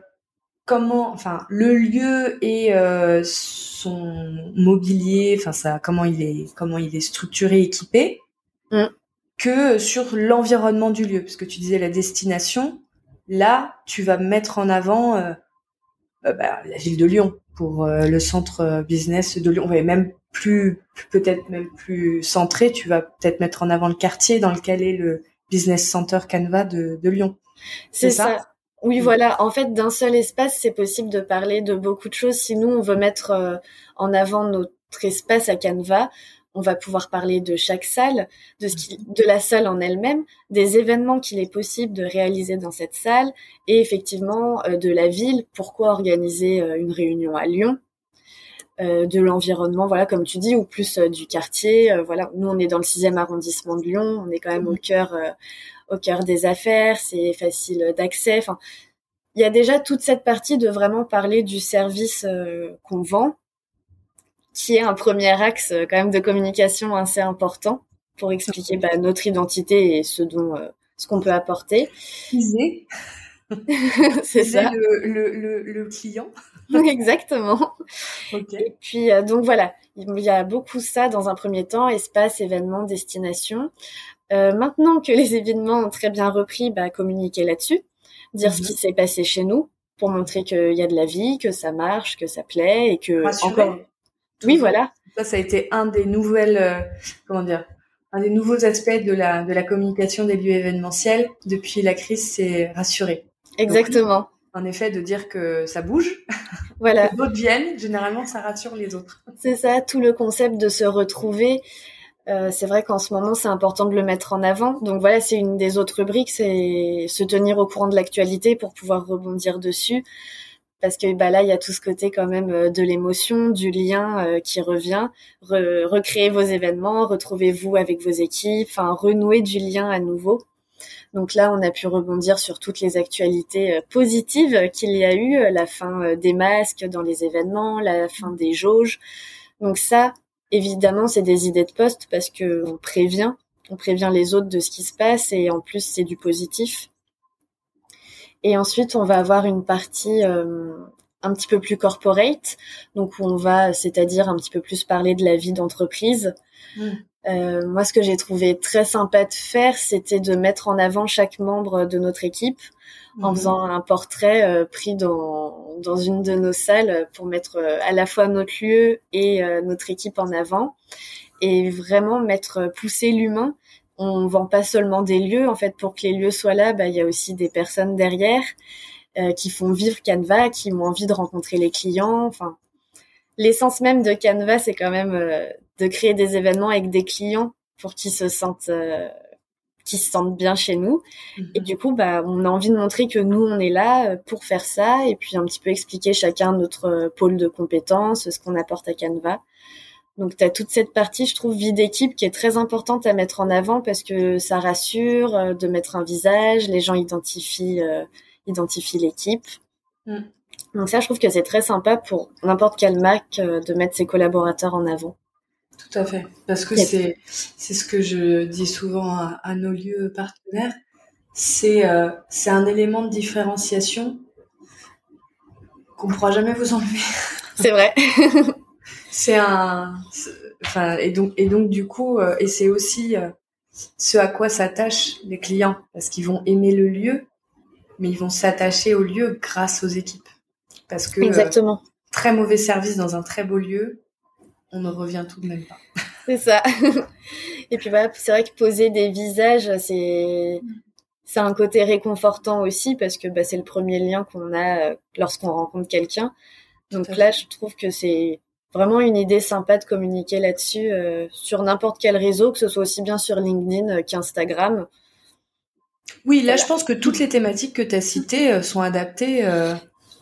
comment, enfin le lieu et euh, son mobilier, enfin ça, comment il est, comment il est structuré, équipé, mm. que sur l'environnement du lieu, parce que tu disais la destination. Là, tu vas mettre en avant bah, la ville de Lyon pour le centre business de Lyon. On va même plus, peut-être même plus centré, tu vas peut-être mettre en avant le quartier dans lequel est le business center Canva de, Lyon. C'est ça, Oui, voilà. En fait, d'un seul espace, c'est possible de parler de beaucoup de choses. Si nous, on veut mettre euh, en avant notre espace à Canva, on va pouvoir parler de chaque salle, de, ce qui, de la salle en elle-même, des événements qu'il est possible de réaliser dans cette salle, et effectivement euh, de la ville. Pourquoi organiser euh, une réunion à Lyon? Euh, de l'environnement, voilà, comme tu dis, ou plus euh, du quartier. Euh, voilà, nous on est dans le sixième arrondissement de Lyon, on est quand même au mhm. cœur, au cœur des affaires, c'est facile d'accès. Enfin, il y a déjà toute cette partie de vraiment parler du service qu'on vend, qui est un premier axe quand même de communication assez important pour expliquer bah, notre identité et ce dont ce qu'on peut apporter. c'est ça. Le, le, le, client. Exactement. Et puis euh, donc voilà, il y a beaucoup ça dans un premier temps, espace, événement, destination. Euh, maintenant que les événements ont très bien repris, bah, communiquer là-dessus, dire ce qui mhm. s'est passé chez nous pour montrer qu'il y a de la vie, que ça marche, que ça plaît et que encore. Oui, voilà. Ça, ça a été un des nouvelles, comment dire, un des nouveaux aspects de la, de la communication des lieux événementiels depuis la crise, c'est rassurer. Exactement. En effet, de dire que ça bouge. Voilà. D'autres viennent, généralement, ça rassure les autres. C'est ça, tout le concept de se retrouver. Euh, c'est vrai qu'en ce moment, c'est important de le mettre en avant. Donc voilà, c'est une des autres rubriques, c'est se tenir au courant de l'actualité pour pouvoir rebondir dessus parce que bah là il y a tout ce côté quand même euh, de l'émotion, du lien euh, qui revient, recréer vos événements, retrouvez-vous avec vos équipes, enfin renouer du lien à nouveau. Donc là, on a pu rebondir sur toutes les actualités euh, positives qu'il y a eu, la fin des masques dans les événements, la fin des jauges. Donc ça, évidemment, c'est des idées de poste parce que on prévient, on prévient les autres de ce qui se passe et en plus c'est du positif. Et ensuite, on va avoir une partie euh, un petit peu plus corporate, donc où on va, c'est-à-dire un petit peu plus parler de la vie d'entreprise. Mm. Euh, moi, ce que j'ai trouvé très sympa de faire, c'était de mettre en avant chaque membre de notre équipe en mm-hmm. faisant un portrait euh, pris dans, dans une de nos salles pour mettre à la fois notre lieu et notre équipe en avant et vraiment mettre pousser l'humain on vend pas seulement des lieux. En fait, pour que les lieux soient là, bah, il y a aussi des personnes derrière euh, qui font vivre Canva, qui ont envie de rencontrer les clients. Enfin, l'essence même de Canva, c'est quand même euh, de créer des événements avec des clients pour qu'ils se sentent euh, qui se sentent bien chez nous. Et mhm. du coup, bah, on a envie de montrer que nous, on est là pour faire ça et puis un petit peu expliquer chacun notre pôle de compétences, ce qu'on apporte à Canva. Donc, tu as toute cette partie, je trouve, vie d'équipe qui est très importante à mettre en avant parce que ça rassure euh, de mettre un visage, les gens identifient, euh, identifient l'équipe. Mm. Donc ça, je trouve que c'est très sympa pour n'importe quelle marque euh, de mettre ses collaborateurs en avant. Tout à fait, parce que c'est c'est ce que je dis souvent à, nos lieux partenaires, c'est c'est un élément de différenciation qu'on pourra jamais vous enlever. C'est vrai. c'est un, enfin, et donc, et donc du coup, euh, et c'est aussi euh, ce à quoi s'attachent les clients, parce qu'ils vont aimer le lieu, mais ils vont s'attacher au lieu grâce aux équipes, parce que exactement. très mauvais service dans un très beau lieu, on ne revient tout de même pas. C'est ça. et puis voilà, c'est vrai que poser des visages, c'est c'est un côté réconfortant aussi parce que bah, c'est le premier lien qu'on a euh, lorsqu'on rencontre quelqu'un. Donc là, je trouve que c'est vraiment une idée sympa de communiquer là-dessus euh, sur n'importe quel réseau, que ce soit aussi bien sur LinkedIn euh, qu'Instagram. Oui, là, je pense que toutes les thématiques que tu as citées euh, sont adaptées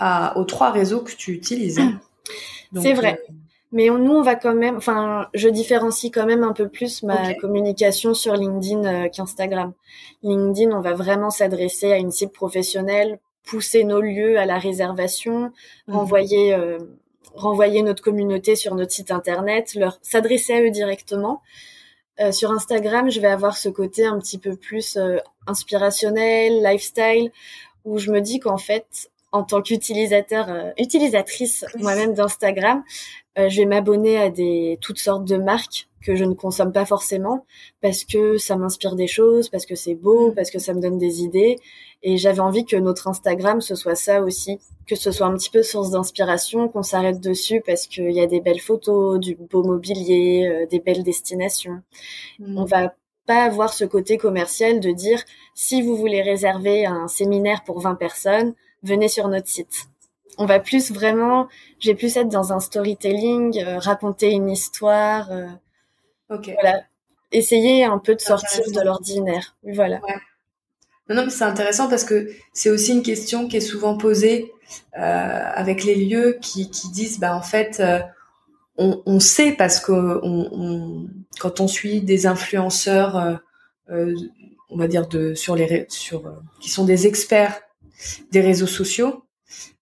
à, aux trois réseaux que tu utilises. C'est vrai. Mais nous, on va quand même, enfin, je différencie quand même un peu plus ma communication sur LinkedIn qu'Instagram. LinkedIn, on va vraiment s'adresser à une cible professionnelle, pousser nos lieux à la réservation, mmh. envoyer renvoyer notre communauté sur notre site internet, leur s'adresser à eux directement. Euh, sur Instagram, je vais avoir ce côté un petit peu plus euh, inspirationnel, lifestyle, où je me dis qu'en fait, en tant qu'utilisateur, euh, utilisatrice moi-même d'Instagram, euh, je vais m'abonner à des toutes sortes de marques que je ne consomme pas forcément parce que ça m'inspire des choses, parce que c'est beau, mm. parce que ça me donne des idées. Et j'avais envie que notre Instagram ce soit ça aussi, que ce soit un petit peu source d'inspiration, qu'on s'arrête dessus parce qu'il y a des belles photos, du beau mobilier, euh, des belles destinations. Mm. On va pas avoir ce côté commercial de dire si vous voulez réserver un séminaire pour 20 personnes, venez sur notre site. On va plus vraiment, j'ai plus être dans un storytelling, euh, raconter une histoire. Euh. Voilà. Essayer un peu de sortir de l'ordinaire. Voilà. Ouais. Non, non, mais c'est intéressant parce que c'est aussi une question qui est souvent posée euh, avec les lieux qui, qui disent, bah en fait, euh, on, on, sait parce que on, on, quand on suit des influenceurs, euh, on va dire de sur les sur qui sont des experts des réseaux sociaux,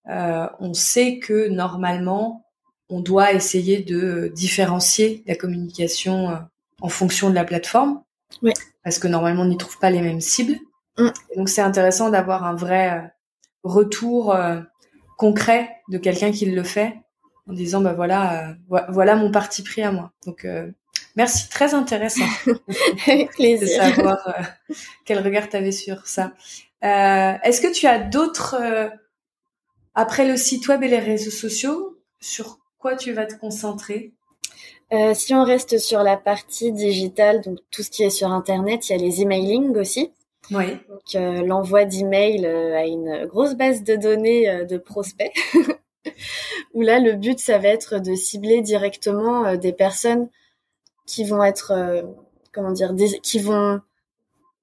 euh, on sait que normalement, on doit essayer de différencier la communication euh, en fonction de la plateforme, oui. parce que normalement, on n'y trouve pas les mêmes cibles. Mm. Donc, c'est intéressant d'avoir un vrai euh, retour concret de quelqu'un qui le fait en disant bah voilà voilà mon parti pris à moi donc merci très intéressant de savoir quel regard tu avais sur ça est-ce que tu as d'autres, euh, après le site web et les réseaux sociaux, sur quoi tu vas te concentrer? Euh, si on reste sur la partie digitale, donc tout ce qui est sur Internet, il y a les emailing aussi. Oui. Donc euh, l'envoi d'email euh, à une grosse base de données euh, de prospects. Où là, le but, ça va être de cibler directement euh, des personnes qui vont être, euh, comment dire, des, qui vont,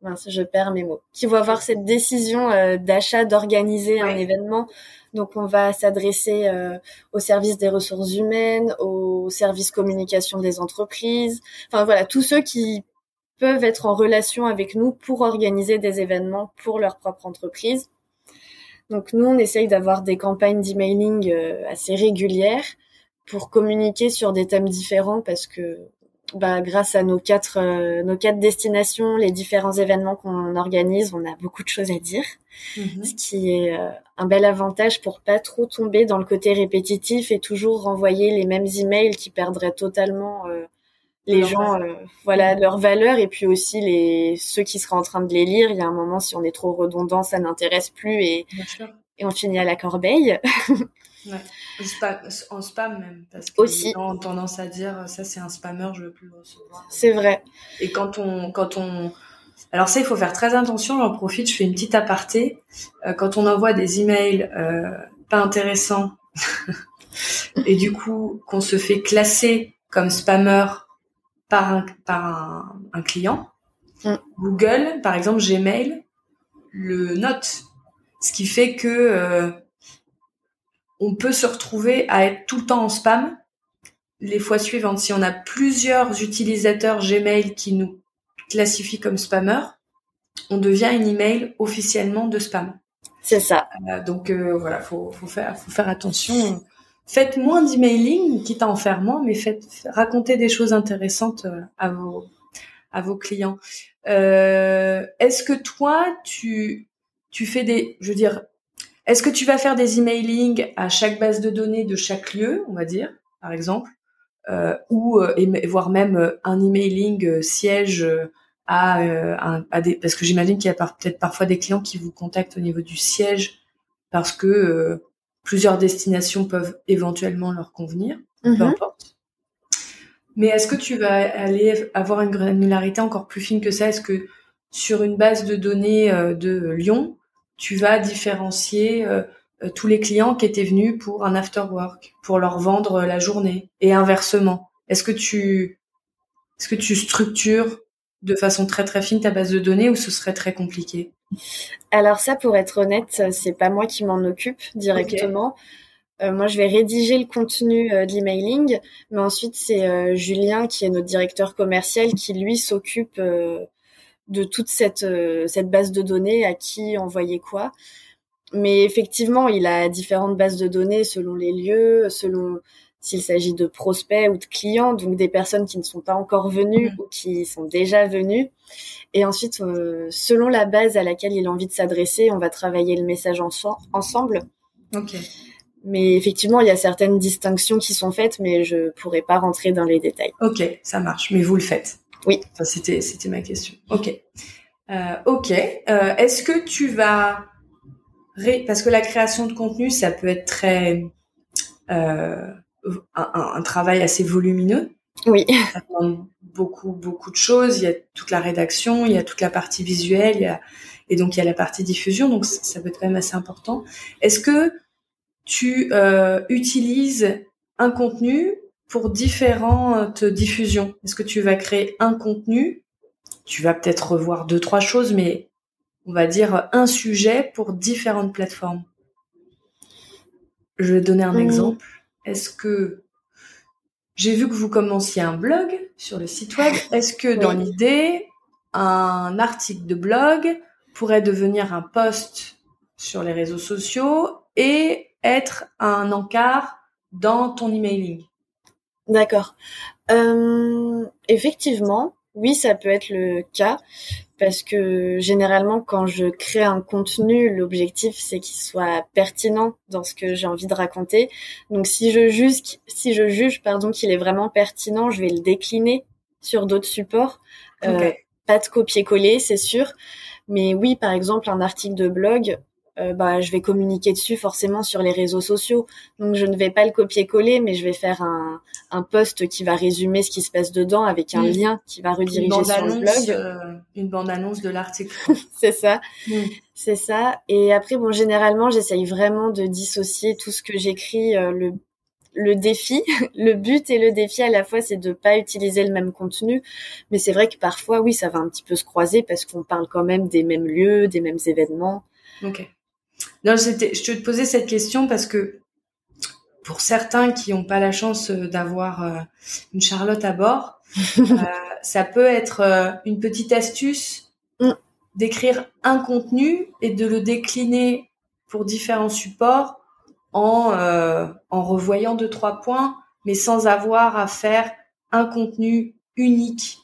mince, je perds mes mots, qui vont avoir cette décision euh, d'achat d'organiser un événement. Donc, on va s'adresser euh, au service des ressources humaines, au service communication des entreprises. Enfin voilà, tous ceux qui peuvent être en relation avec nous pour organiser des événements pour leur propre entreprise. Donc nous, on essaye d'avoir des campagnes d'emailing euh, assez régulières pour communiquer sur des thèmes différents parce que bah, grâce à nos quatre, euh, nos quatre destinations, les différents événements qu'on organise, on a beaucoup de choses à dire, Mhm. ce qui est euh, un bel avantage pour pas trop tomber dans le côté répétitif et toujours renvoyer les mêmes emails qui perdraient totalement euh, les gens, euh, voilà, leur valeur et puis aussi les ceux qui seraient en train de les lire. Il y a un moment, si on est trop redondant, ça n'intéresse plus et on finit à la corbeille. Ouais. En spam même, parce que Aussi. les gens ont tendance à dire ça c'est un spammeur, je veux plus le recevoir. C'est vrai. Et quand on, quand on, alors ça il faut faire très attention. J'en profite, je fais une petite aparté. Euh, quand on envoie des emails euh, pas intéressants et du coup qu'on se fait classer comme spammeur par un, par un, un client, Mm. Google, par exemple Gmail, le note, ce qui fait que euh, on peut se retrouver à être tout le temps en spam les fois suivantes. Si on a plusieurs utilisateurs Gmail qui nous classifient comme spammeurs, on devient une email officiellement de spam. C'est ça. Euh, donc euh, voilà, faut, faut faire, faut faire attention. Faites moins d'emailing, quitte à en faire moins, mais faites racontez des choses intéressantes euh, à vos à vos clients. Euh, est-ce que toi, tu tu fais des, je veux dire, est-ce que tu vas faire des emailing à chaque base de données de chaque lieu, on va dire, par exemple, euh, ou euh, voire même euh, un emailing euh, siège à, euh, des, parce que j'imagine qu'il y a par- peut-être parfois des clients qui vous contactent au niveau du siège parce que euh, plusieurs destinations peuvent éventuellement leur convenir, peu Mhm. importe. Mais est-ce que tu vas aller avoir une granularité encore plus fine que ça? Est-ce que sur une base de données de Lyon, tu vas différencier euh, euh, tous les clients qui étaient venus pour un after work, pour leur vendre euh, la journée, et inversement. Est-ce que tu est-ce que tu structures de façon très très fine ta base de données ou ce serait très compliqué? Alors ça, pour être honnête, c'est pas moi qui m'en occupe directement. Euh, moi, je vais rédiger le contenu euh, de l'emailing, mais ensuite c'est euh, Julien qui est notre directeur commercial qui lui s'occupe de toute cette euh, cette base de données à qui envoyer quoi. Mais effectivement, il a différentes bases de données selon les lieux, selon s'il s'agit de prospects ou de clients, donc des personnes qui ne sont pas encore venues Mhm. ou qui sont déjà venues. Et ensuite, euh, selon la base à laquelle il a envie de s'adresser, on va travailler le message ense- ensemble. Ok. Mais effectivement, il y a certaines distinctions qui sont faites, mais je pourrais pas rentrer dans les détails. Ok, ça marche. Mais vous le faites. Oui. Ça, c'était c'était ma question. Ok. Euh, ok. Euh, Est-ce que tu vas ré- parce que la création de contenu, ça peut être très euh, un, travail assez volumineux. Oui. Ça demande beaucoup beaucoup de choses. Il y a toute la rédaction, il y a toute la partie visuelle, il y a et donc il y a la partie diffusion. Donc ça peut être quand même assez important. Est-ce que tu utilises un contenu pour différentes diffusions Est-ce que tu vas créer un contenu? Tu vas peut-être revoir deux, trois choses, mais on va dire un sujet pour différentes plateformes. Je vais donner un Mhm. exemple. Est-ce que j'ai vu que vous commenciez un blog sur le site web? Est-ce que dans Oui. l'idée, un article de blog pourrait devenir un post sur les réseaux sociaux et être un encart dans ton emailing? D'accord. Euh, effectivement, oui, ça peut être le cas parce que généralement, quand je crée un contenu, l'objectif c'est qu'il soit pertinent dans ce que j'ai envie de raconter. Donc, si je juge, si je juge, pardon, qu'il est vraiment pertinent, je vais le décliner sur d'autres supports. Euh, Ok. pas de copier-coller, c'est sûr. Mais oui, par exemple, un article de blog, euh, bah, je vais communiquer dessus forcément sur les réseaux sociaux. Donc, je ne vais pas le copier-coller, mais je vais faire un, un post qui va résumer ce qui se passe dedans avec un lien qui va rediriger sur le blog. Euh, une bande-annonce de l'article. c'est ça. C'est ça. Et après, bon, généralement, j'essaye vraiment de dissocier tout ce que j'écris, euh, le le défi, le but et le défi à la fois, c'est de pas utiliser le même contenu. Mais c'est vrai que parfois, oui, ça va un petit peu se croiser parce qu'on parle quand même des mêmes lieux, des mêmes événements. Ok. Non, c'était, je te posais cette question parce que pour certains qui n'ont pas la chance euh, d'avoir euh, une Charlotte à bord, euh, ça peut être une petite astuce mm. d'écrire un contenu et de le décliner pour différents supports en, en revoyant deux trois points, mais sans avoir à faire un contenu unique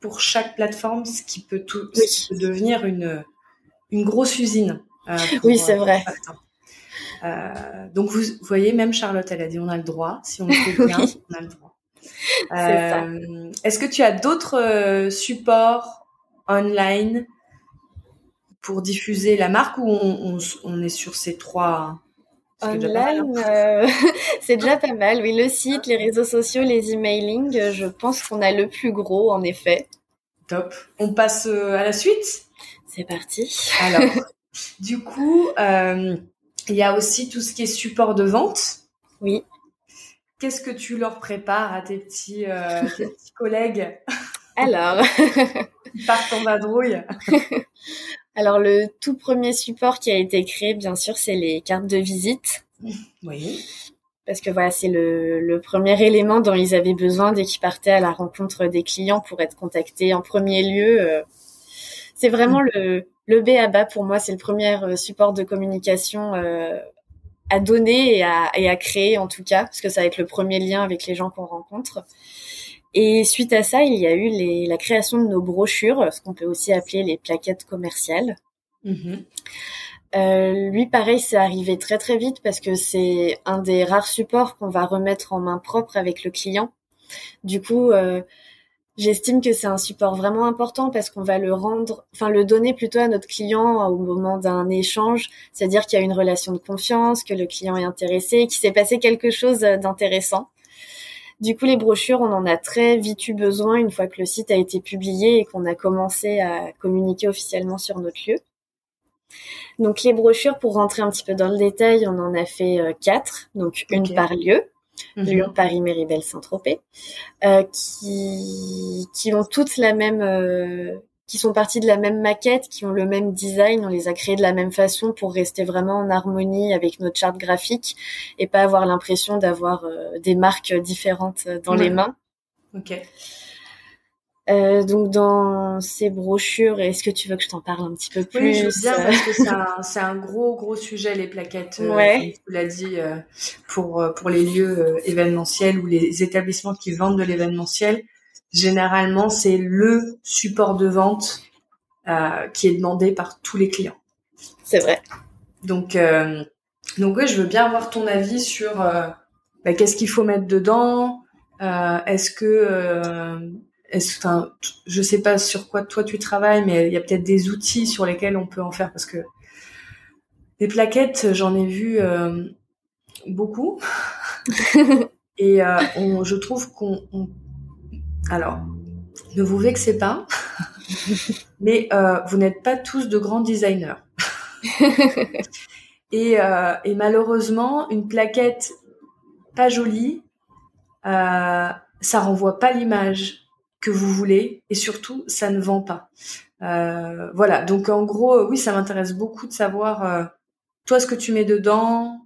pour chaque plateforme, ce qui peut tout devenir une une grosse usine. Euh, oui, c'est euh, vrai. Euh, donc vous, voyez, même Charlotte, elle a dit on a le droit, si on le fait bien, on a le droit. Est-ce que tu as d'autres supports online pour diffuser la marque ou on, est sur ces trois Online, c'est déjà pas mal. Oui, le site, les réseaux sociaux, les emailing, je pense qu'on a le plus gros, en effet. Top. On passe à la suite? C'est parti. Alors, Du coup, euh, il y a aussi tout ce qui est support de vente. Oui. Qu'est-ce que tu leur prépares à tes petits, euh, petits collègues Alors, ils partent en vadrouille. Alors, le tout premier support qui a été créé, bien sûr, c'est les cartes de visite. Oui. Parce que voilà, c'est le, le, premier élément dont ils avaient besoin dès qu'ils partaient à la rencontre des clients pour être contactés en premier lieu. Euh, c'est vraiment le, le B à bas pour moi, c'est le premier euh, support de communication euh, à donner et à, et à créer en tout cas, parce que ça va être le premier lien avec les gens qu'on rencontre. Et suite à ça, il y a eu les, la création de nos brochures, ce qu'on peut aussi appeler les plaquettes commerciales. Mm-hmm. Euh, lui, pareil, c'est arrivé très très vite parce que c'est un des rares supports qu'on va remettre en main propre avec le client. Du coup, euh, J'estime que c'est un support vraiment important parce qu'on va le rendre, enfin le donner plutôt à notre client au moment d'un échange, c'est-à-dire qu'il y a une relation de confiance, que le client est intéressé, qu'il s'est passé quelque chose d'intéressant. Du coup, les brochures, on en a très vite eu besoin une fois que le site a été publié et qu'on a commencé à communiquer officiellement sur notre lieu. Donc les brochures, pour rentrer un petit peu dans le détail, on en a fait euh, quatre, donc une par lieu. Lyon, mhm. Paris, Méribel, Saint-Tropez, euh, qui, qui ont toutes la même, euh, qui sont parties de la même maquette, qui ont le même design. On les a créés de la même façon pour rester vraiment en harmonie avec notre charte graphique et pas avoir l'impression d'avoir euh, des marques différentes dans les mains. Ok. Euh, donc dans ces brochures, est-ce que tu veux que je t'en parle un petit peu plus Oui, je veux bien parce que c'est un, un, gros gros sujet les plaquettes. Euh, ouais. tu l'as dit euh, pour pour les lieux événementiels ou les établissements qui vendent de l'événementiel. Généralement, c'est le support de vente qui est demandé par tous les clients. C'est vrai. Donc donc oui, je veux bien avoir ton avis sur bah, qu'est-ce qu'il faut mettre dedans. Est-ce que est-ce, enfin, je sais pas sur quoi toi tu travailles, mais il y a peut-être des outils sur lesquels on peut en faire parce que les plaquettes, j'en ai vu euh, beaucoup. Et euh, on, je trouve qu'on, alors, ne vous vexez pas, mais euh, vous n'êtes pas tous de grands designers. et, et malheureusement, une plaquette pas jolie, ça renvoie pas l'image que vous voulez et surtout ça ne vend pas. Euh, voilà, donc en gros, oui, ça m'intéresse beaucoup de savoir euh, toi ce que tu mets dedans,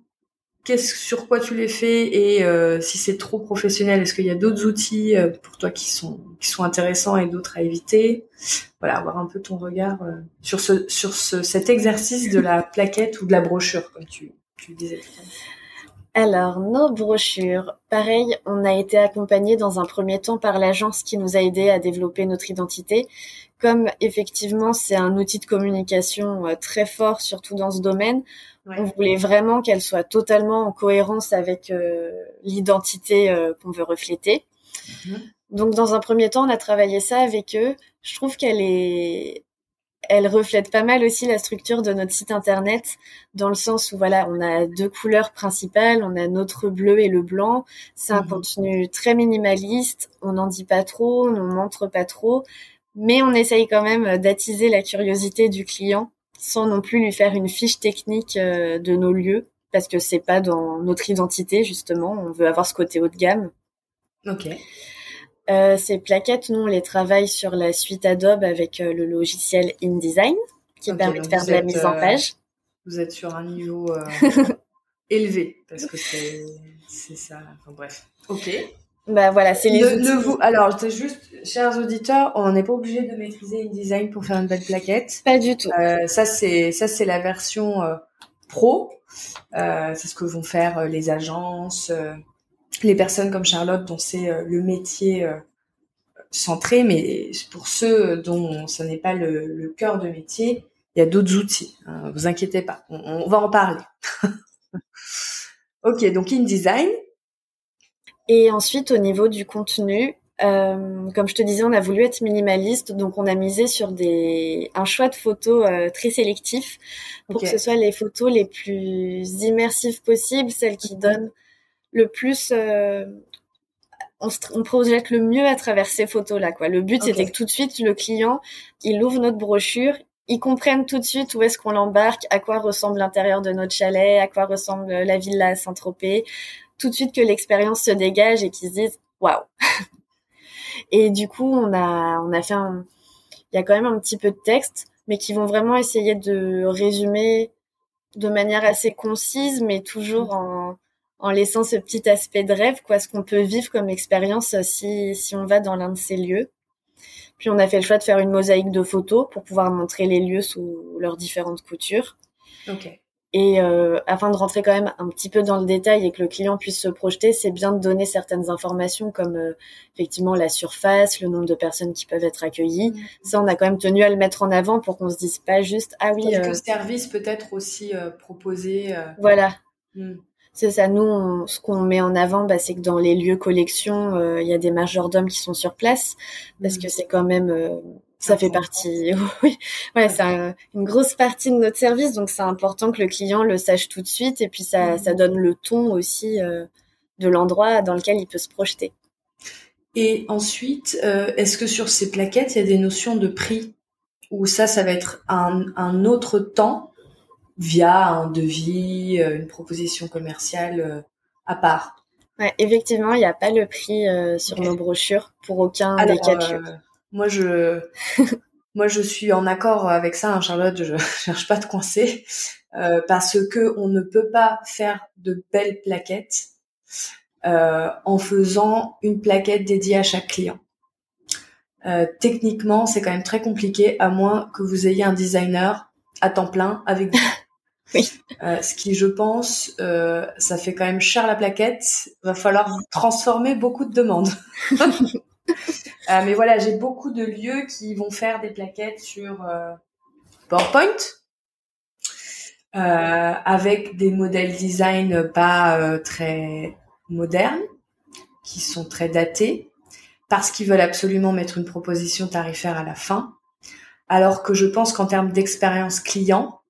qu'est-ce sur quoi tu les fais et euh, si c'est trop professionnel, est-ce qu'il y a d'autres outils pour toi qui sont qui sont intéressants et d'autres à éviter? Voilà, avoir un peu ton regard sur ce sur ce, cet exercice de la plaquette ou de la brochure comme tu tu disais. Alors, nos brochures, pareil, on a été accompagné dans un premier temps par l'agence qui nous a aidé à développer notre identité. Comme effectivement, c'est un outil de communication euh, très fort, surtout dans ce domaine, on voulait vraiment qu'elle soit totalement en cohérence avec euh, l'identité euh, qu'on veut refléter. Mhm. Donc, dans un premier temps, on a travaillé ça avec eux. Je trouve qu'elle est elle reflète pas mal aussi la structure de notre site internet, dans le sens où voilà, on a deux couleurs principales, on a notre bleu et le blanc. C'est un mhm. contenu très minimaliste, on n'en dit pas trop, on n'en montre pas trop, mais on essaye quand même d'attiser la curiosité du client sans non plus lui faire une fiche technique euh, de nos lieux parce que c'est pas dans notre identité justement. On veut avoir ce côté haut de gamme. Ok. Euh, ces plaquettes, nous, on les travaille sur la suite Adobe avec euh, le logiciel InDesign qui permet de faire de la mise en page. Vous êtes sur un niveau élevé parce que c'est ça. Enfin bref. Ok. Bah voilà, c'est les ne, vous alors c'est juste chers auditeurs, on n'est pas obligé de maîtriser InDesign pour faire une belle plaquette. Pas du tout. Euh, ça c'est ça c'est la version euh, pro. Euh, c'est ce que vont faire euh, les agences, euh, les personnes comme Charlotte dont c'est le métier centré, mais pour ceux dont ce n'est pas le, le, cœur de métier, il y a d'autres outils. Hein, vous inquiétez pas, on, on va en parler. ok, donc InDesign. Et ensuite, au niveau du contenu, euh, comme je te disais, on a voulu être minimaliste, donc on a misé sur des un choix de photos euh, très sélectif pour que ce soit les photos les plus immersives possibles, celles qui donnent le plus. Euh, on, on, projette le mieux à travers ces photos-là. Quoi. Le but, c'était que tout de suite, le client, il ouvre notre brochure, il comprenne tout de suite où est-ce qu'on l'embarque, à quoi ressemble l'intérieur de notre chalet, à quoi ressemble la villa Saint-Tropez, tout de suite que l'expérience se dégage et qu'ils se disent waouh. et du coup, on a on a fait un il y a quand même un petit peu de texte mais qui vont vraiment essayer de résumer de manière assez concise mais toujours en en laissant ce petit aspect de rêve quoi ce qu'on peut vivre comme expérience si si on va dans l'un de ces lieux. Puis on a fait le choix de faire une mosaïque de photos pour pouvoir montrer les lieux sous leurs différentes coutures. Et euh, afin de rentrer quand même un petit peu dans le détail et que le client puisse se projeter, c'est bien de donner certaines informations comme euh, effectivement la surface, le nombre de personnes qui peuvent être accueillies. Mmh. Ça, on a quand même tenu à le mettre en avant pour qu'on se dise pas juste ah oui. Quelques euh, services peut-être aussi proposés. Voilà. Mmh. C'est ça. Nous, ce qu'on met en avant, bah, c'est que dans les lieux collections, il y a des majordomes qui sont sur place parce que c'est quand même ça fait partie, oui, ouais, c'est une grosse partie de notre service, donc c'est important que le client le sache tout de suite, et puis ça, ça donne le ton aussi euh, de l'endroit dans lequel il peut se projeter. Et ensuite, euh, est-ce que sur ces plaquettes, il y a des notions de prix? Ou ça, ça va être un, un autre temps via un devis, euh, une proposition commerciale à part Ouais, effectivement, il n'y a pas le prix sur nos brochures pour aucun des cas moi, je, moi, je suis en accord avec ça, hein, Charlotte. Je cherche pas de coincer euh, parce que on ne peut pas faire de belles plaquettes euh, en faisant une plaquette dédiée à chaque client. Euh, techniquement, c'est quand même très compliqué, à moins que vous ayez un designer à temps plein avec vous. Oui. Euh, ce qui, je pense, euh, ça fait quand même cher la plaquette. Va falloir transformer beaucoup de demandes. Euh, mais voilà, j'ai beaucoup de lieux qui vont faire des plaquettes sur PowerPoint. Avec des modèles design pas très modernes, qui sont très datés, parce qu'ils veulent absolument mettre une proposition tarifaire à la fin, alors que je pense qu'en termes d'expérience client,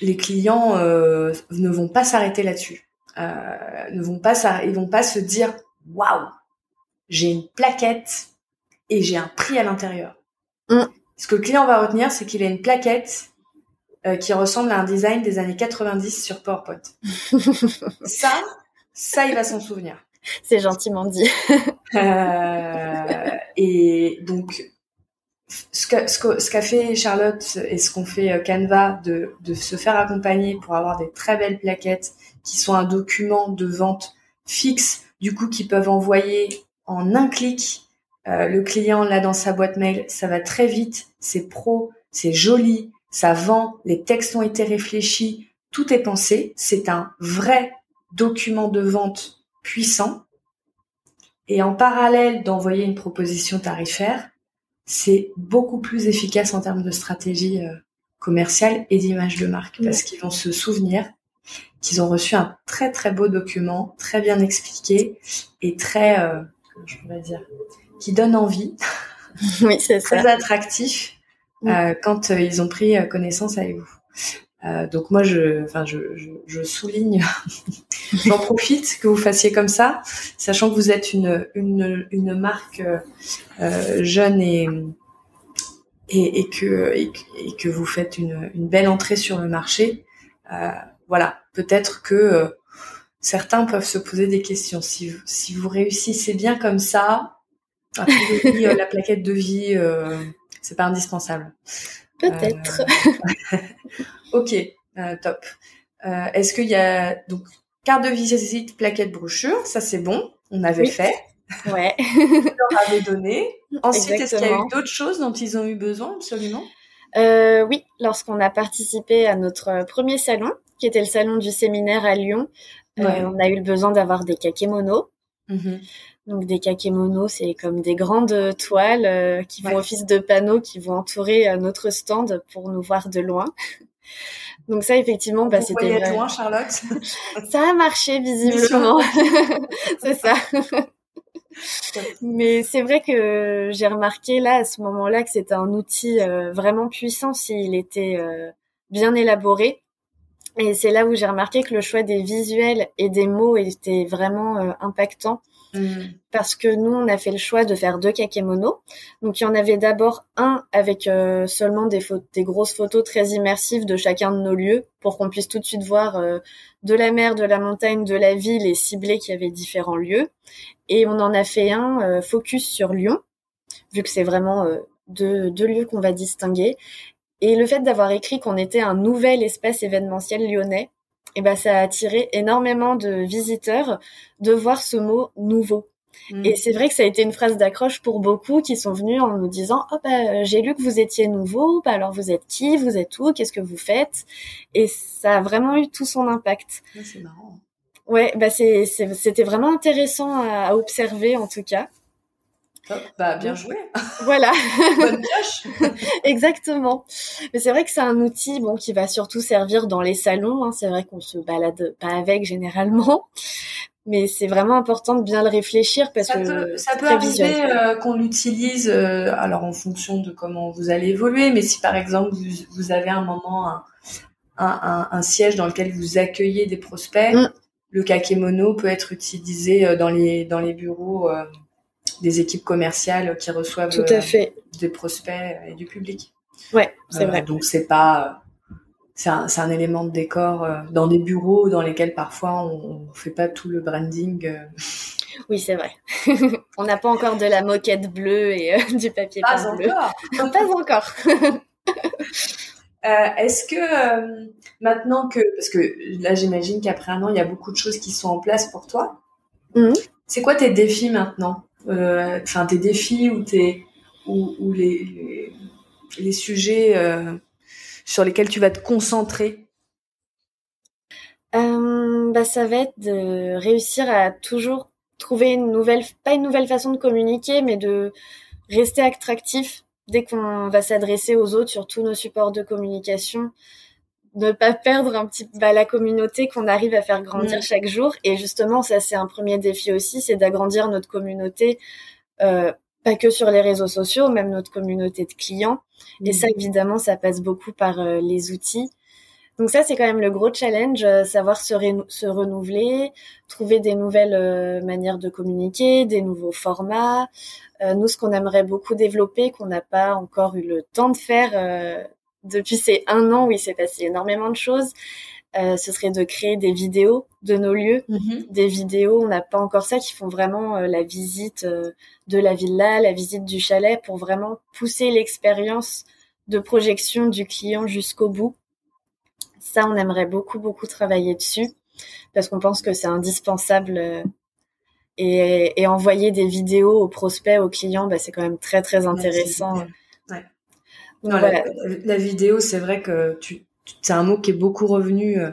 les clients ne vont pas s'arrêter là-dessus, ne vont pas, ils vont pas se dire waouh, j'ai une plaquette et j'ai un prix à l'intérieur. Mm. Ce que le client va retenir, c'est qu'il a une plaquette euh, qui ressemble à un design des années 90 sur PowerPoint. ça, ça, il va s'en souvenir. C'est gentiment dit. euh, et donc, ce qu'a ce qu'a fait Charlotte et ce qu'on fait euh, Canva de, de se faire accompagner pour avoir des très belles plaquettes qui sont un document de vente fixe, du coup, qui peuvent envoyer en un clic. Euh, le client l'a dans sa boîte mail, ça va très vite, c'est pro, c'est joli, ça vend, les textes ont été réfléchis, tout est pensé, c'est un vrai document de vente puissant. Et en parallèle d'envoyer une proposition tarifaire, c'est beaucoup plus efficace en termes de stratégie euh, commerciale et d'image de marque, parce qu'ils vont se souvenir qu'ils ont reçu un très très beau document, très bien expliqué et très euh, je pourrais dire, qui donne envie. Oui, c'est Très attractif. quand ils ont pris connaissance avec vous. Euh, donc moi, je, enfin, je, je, je souligne, j'en profite que vous fassiez comme ça, sachant que vous êtes une une, une marque euh, jeune et, et et, que et, que vous faites une, une belle entrée sur le marché. Euh, voilà, peut-être que certains peuvent se poser des questions. Si vous, si vous réussissez bien comme ça, la plaquette de vie, c'est pas indispensable. Peut-être. Ok, euh, top. Euh, est-ce qu'il y a donc carte de visite, plaquette, brochure, ça c'est bon, on avait fait. Ouais. on leur avait donné. Ensuite, est-ce qu'il y a eu d'autres choses dont ils ont eu besoin absolument? Euh, Oui, lorsqu'on a participé à notre premier salon, qui était le salon du séminaire à Lyon, on a eu le besoin d'avoir des kakémonos. Mm-hmm. Donc des kakémonos, c'est comme des grandes toiles qui font office de panneaux qui vont entourer notre stand pour nous voir de loin. Donc ça, effectivement, bah, c'était loin, Charlotte? ça a marché visiblement. c'est ça. Mais c'est vrai que j'ai remarqué là à ce moment-là que c'était un outil euh, vraiment puissant s'il était euh, bien élaboré. Et c'est là où j'ai remarqué que le choix des visuels et des mots était vraiment euh, impactant Mm. Parce que nous, on a fait le choix de faire deux kakémonos. Donc, il y en avait d'abord un avec euh, seulement des, grosses photos très immersives de chacun de nos lieux pour qu'on puisse tout de suite voir euh, de la mer, de la montagne, de la ville et cibler qu'il y avait différents lieux. Et on en a fait un euh, focus sur Lyon, vu que c'est vraiment deux, deux lieux qu'on va distinguer. Et le fait d'avoir écrit qu'on était un nouvel espace événementiel lyonnais, et ben ça a attiré énormément de visiteurs de voir ce mot nouveau. Mm. Et c'est vrai que ça a été une phrase d'accroche pour beaucoup qui sont venus en nous disant oh bah j'ai lu que vous étiez nouveau, bah alors vous êtes qui, vous êtes où, qu'est-ce que vous faites Et ça a vraiment eu tout son impact. c'est marrant. Ouais, bah c'est c'était vraiment intéressant à observer en tout cas. Bah, bien joué. Voilà. Bonne pioche. Exactement. Mais c'est vrai que c'est un outil bon qui va surtout servir dans les salons. Hein. C'est vrai qu'on se balade pas avec généralement, mais c'est vraiment important de bien le réfléchir parce ça que peut, ça peut arriver euh, qu'on l'utilise euh, alors en fonction de comment vous allez évoluer. Mais si par exemple vous, vous avez un moment un, un, un, siège dans lequel vous accueillez des prospects, mm. le kakémono peut être utilisé euh, dans les dans les bureaux des équipes commerciales qui reçoivent Tout à fait. des prospects et du public. Ouais, c'est euh, vrai. Donc c'est pas c'est un, un, élément de décor euh, dans des bureaux dans lesquels parfois on, on fait pas tout le branding. Euh. Oui, c'est vrai. on n'a pas encore de la moquette bleue et du papier pas peint bleu. pas encore. Est-ce que maintenant que parce que là j'imagine qu'après un an il y a beaucoup de choses qui sont en place pour toi. Mmh. C'est quoi tes défis maintenant? euh, enfin tes défis ou tes ou, les, les, sujets euh, sur lesquels tu vas te concentrer? Euh, bah, ça va être de réussir à toujours trouver une nouvelle, pas une nouvelle façon de communiquer, mais de rester attractif dès qu'on va s'adresser aux autres sur tous nos supports de communication, ne pas perdre un petit bah, la communauté qu'on arrive à faire grandir mm. chaque jour. Et justement, ça c'est un premier défi aussi, c'est d'agrandir notre communauté, euh, pas que sur les réseaux sociaux, même notre communauté de clients. Et mm. ça, évidemment, ça passe beaucoup par euh, les outils. Donc ça, c'est quand même le gros challenge, euh, savoir se, se, renouveler, trouver des nouvelles euh, manières de communiquer, des nouveaux formats. nous, ce qu'on aimerait beaucoup développer, qu'on n'a pas encore eu le temps de faire depuis ces un an où il s'est passé énormément de choses, euh, ce serait de créer des vidéos de nos lieux, mm-hmm. des vidéos, on n'a pas encore ça, qui font vraiment euh, la visite euh, de la villa, la visite du chalet, pour vraiment pousser l'expérience de projection du client jusqu'au bout. Ça, on aimerait beaucoup, beaucoup travailler dessus, parce qu'on pense que c'est indispensable. Et, et, envoyer des vidéos aux prospects, aux clients, bah, c'est quand même très, très intéressant la, vidéo, c'est vrai que tu, c'est un mot qui est beaucoup revenu euh,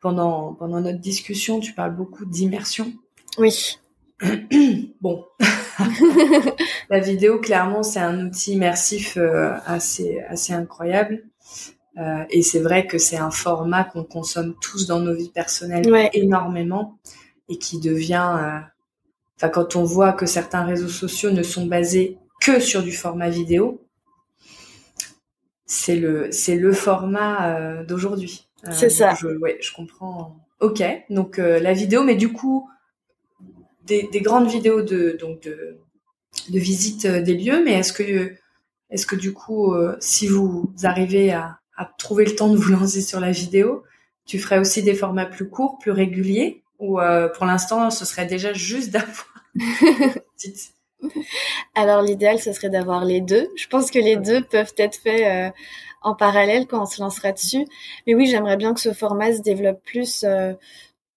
pendant pendant notre discussion. Tu parles beaucoup d'immersion. Oui. bon, la vidéo, clairement, c'est un outil immersif euh, assez assez incroyable. Euh, et c'est vrai que c'est un format qu'on consomme tous dans nos vies personnelles énormément et qui devient. Enfin, quand on voit que certains réseaux sociaux ne sont basés que sur du format vidéo, c'est le c'est le format d'aujourd'hui. c'est ça. Je, ouais, je comprends. Ok, donc la vidéo, mais du coup, des, des, grandes vidéos de donc de, de visite des lieux, mais est-ce que est-ce que du coup, si vous arrivez à, à trouver le temps de vous lancer sur la vidéo, tu ferais aussi des formats plus courts, plus réguliers, ou pour l'instant, ce serait déjà juste d'avoir Alors l'idéal, ce serait d'avoir les deux. Je pense que les deux peuvent être faits euh, en parallèle quand on se lancera dessus. Mais oui, j'aimerais bien que ce format se développe plus, euh,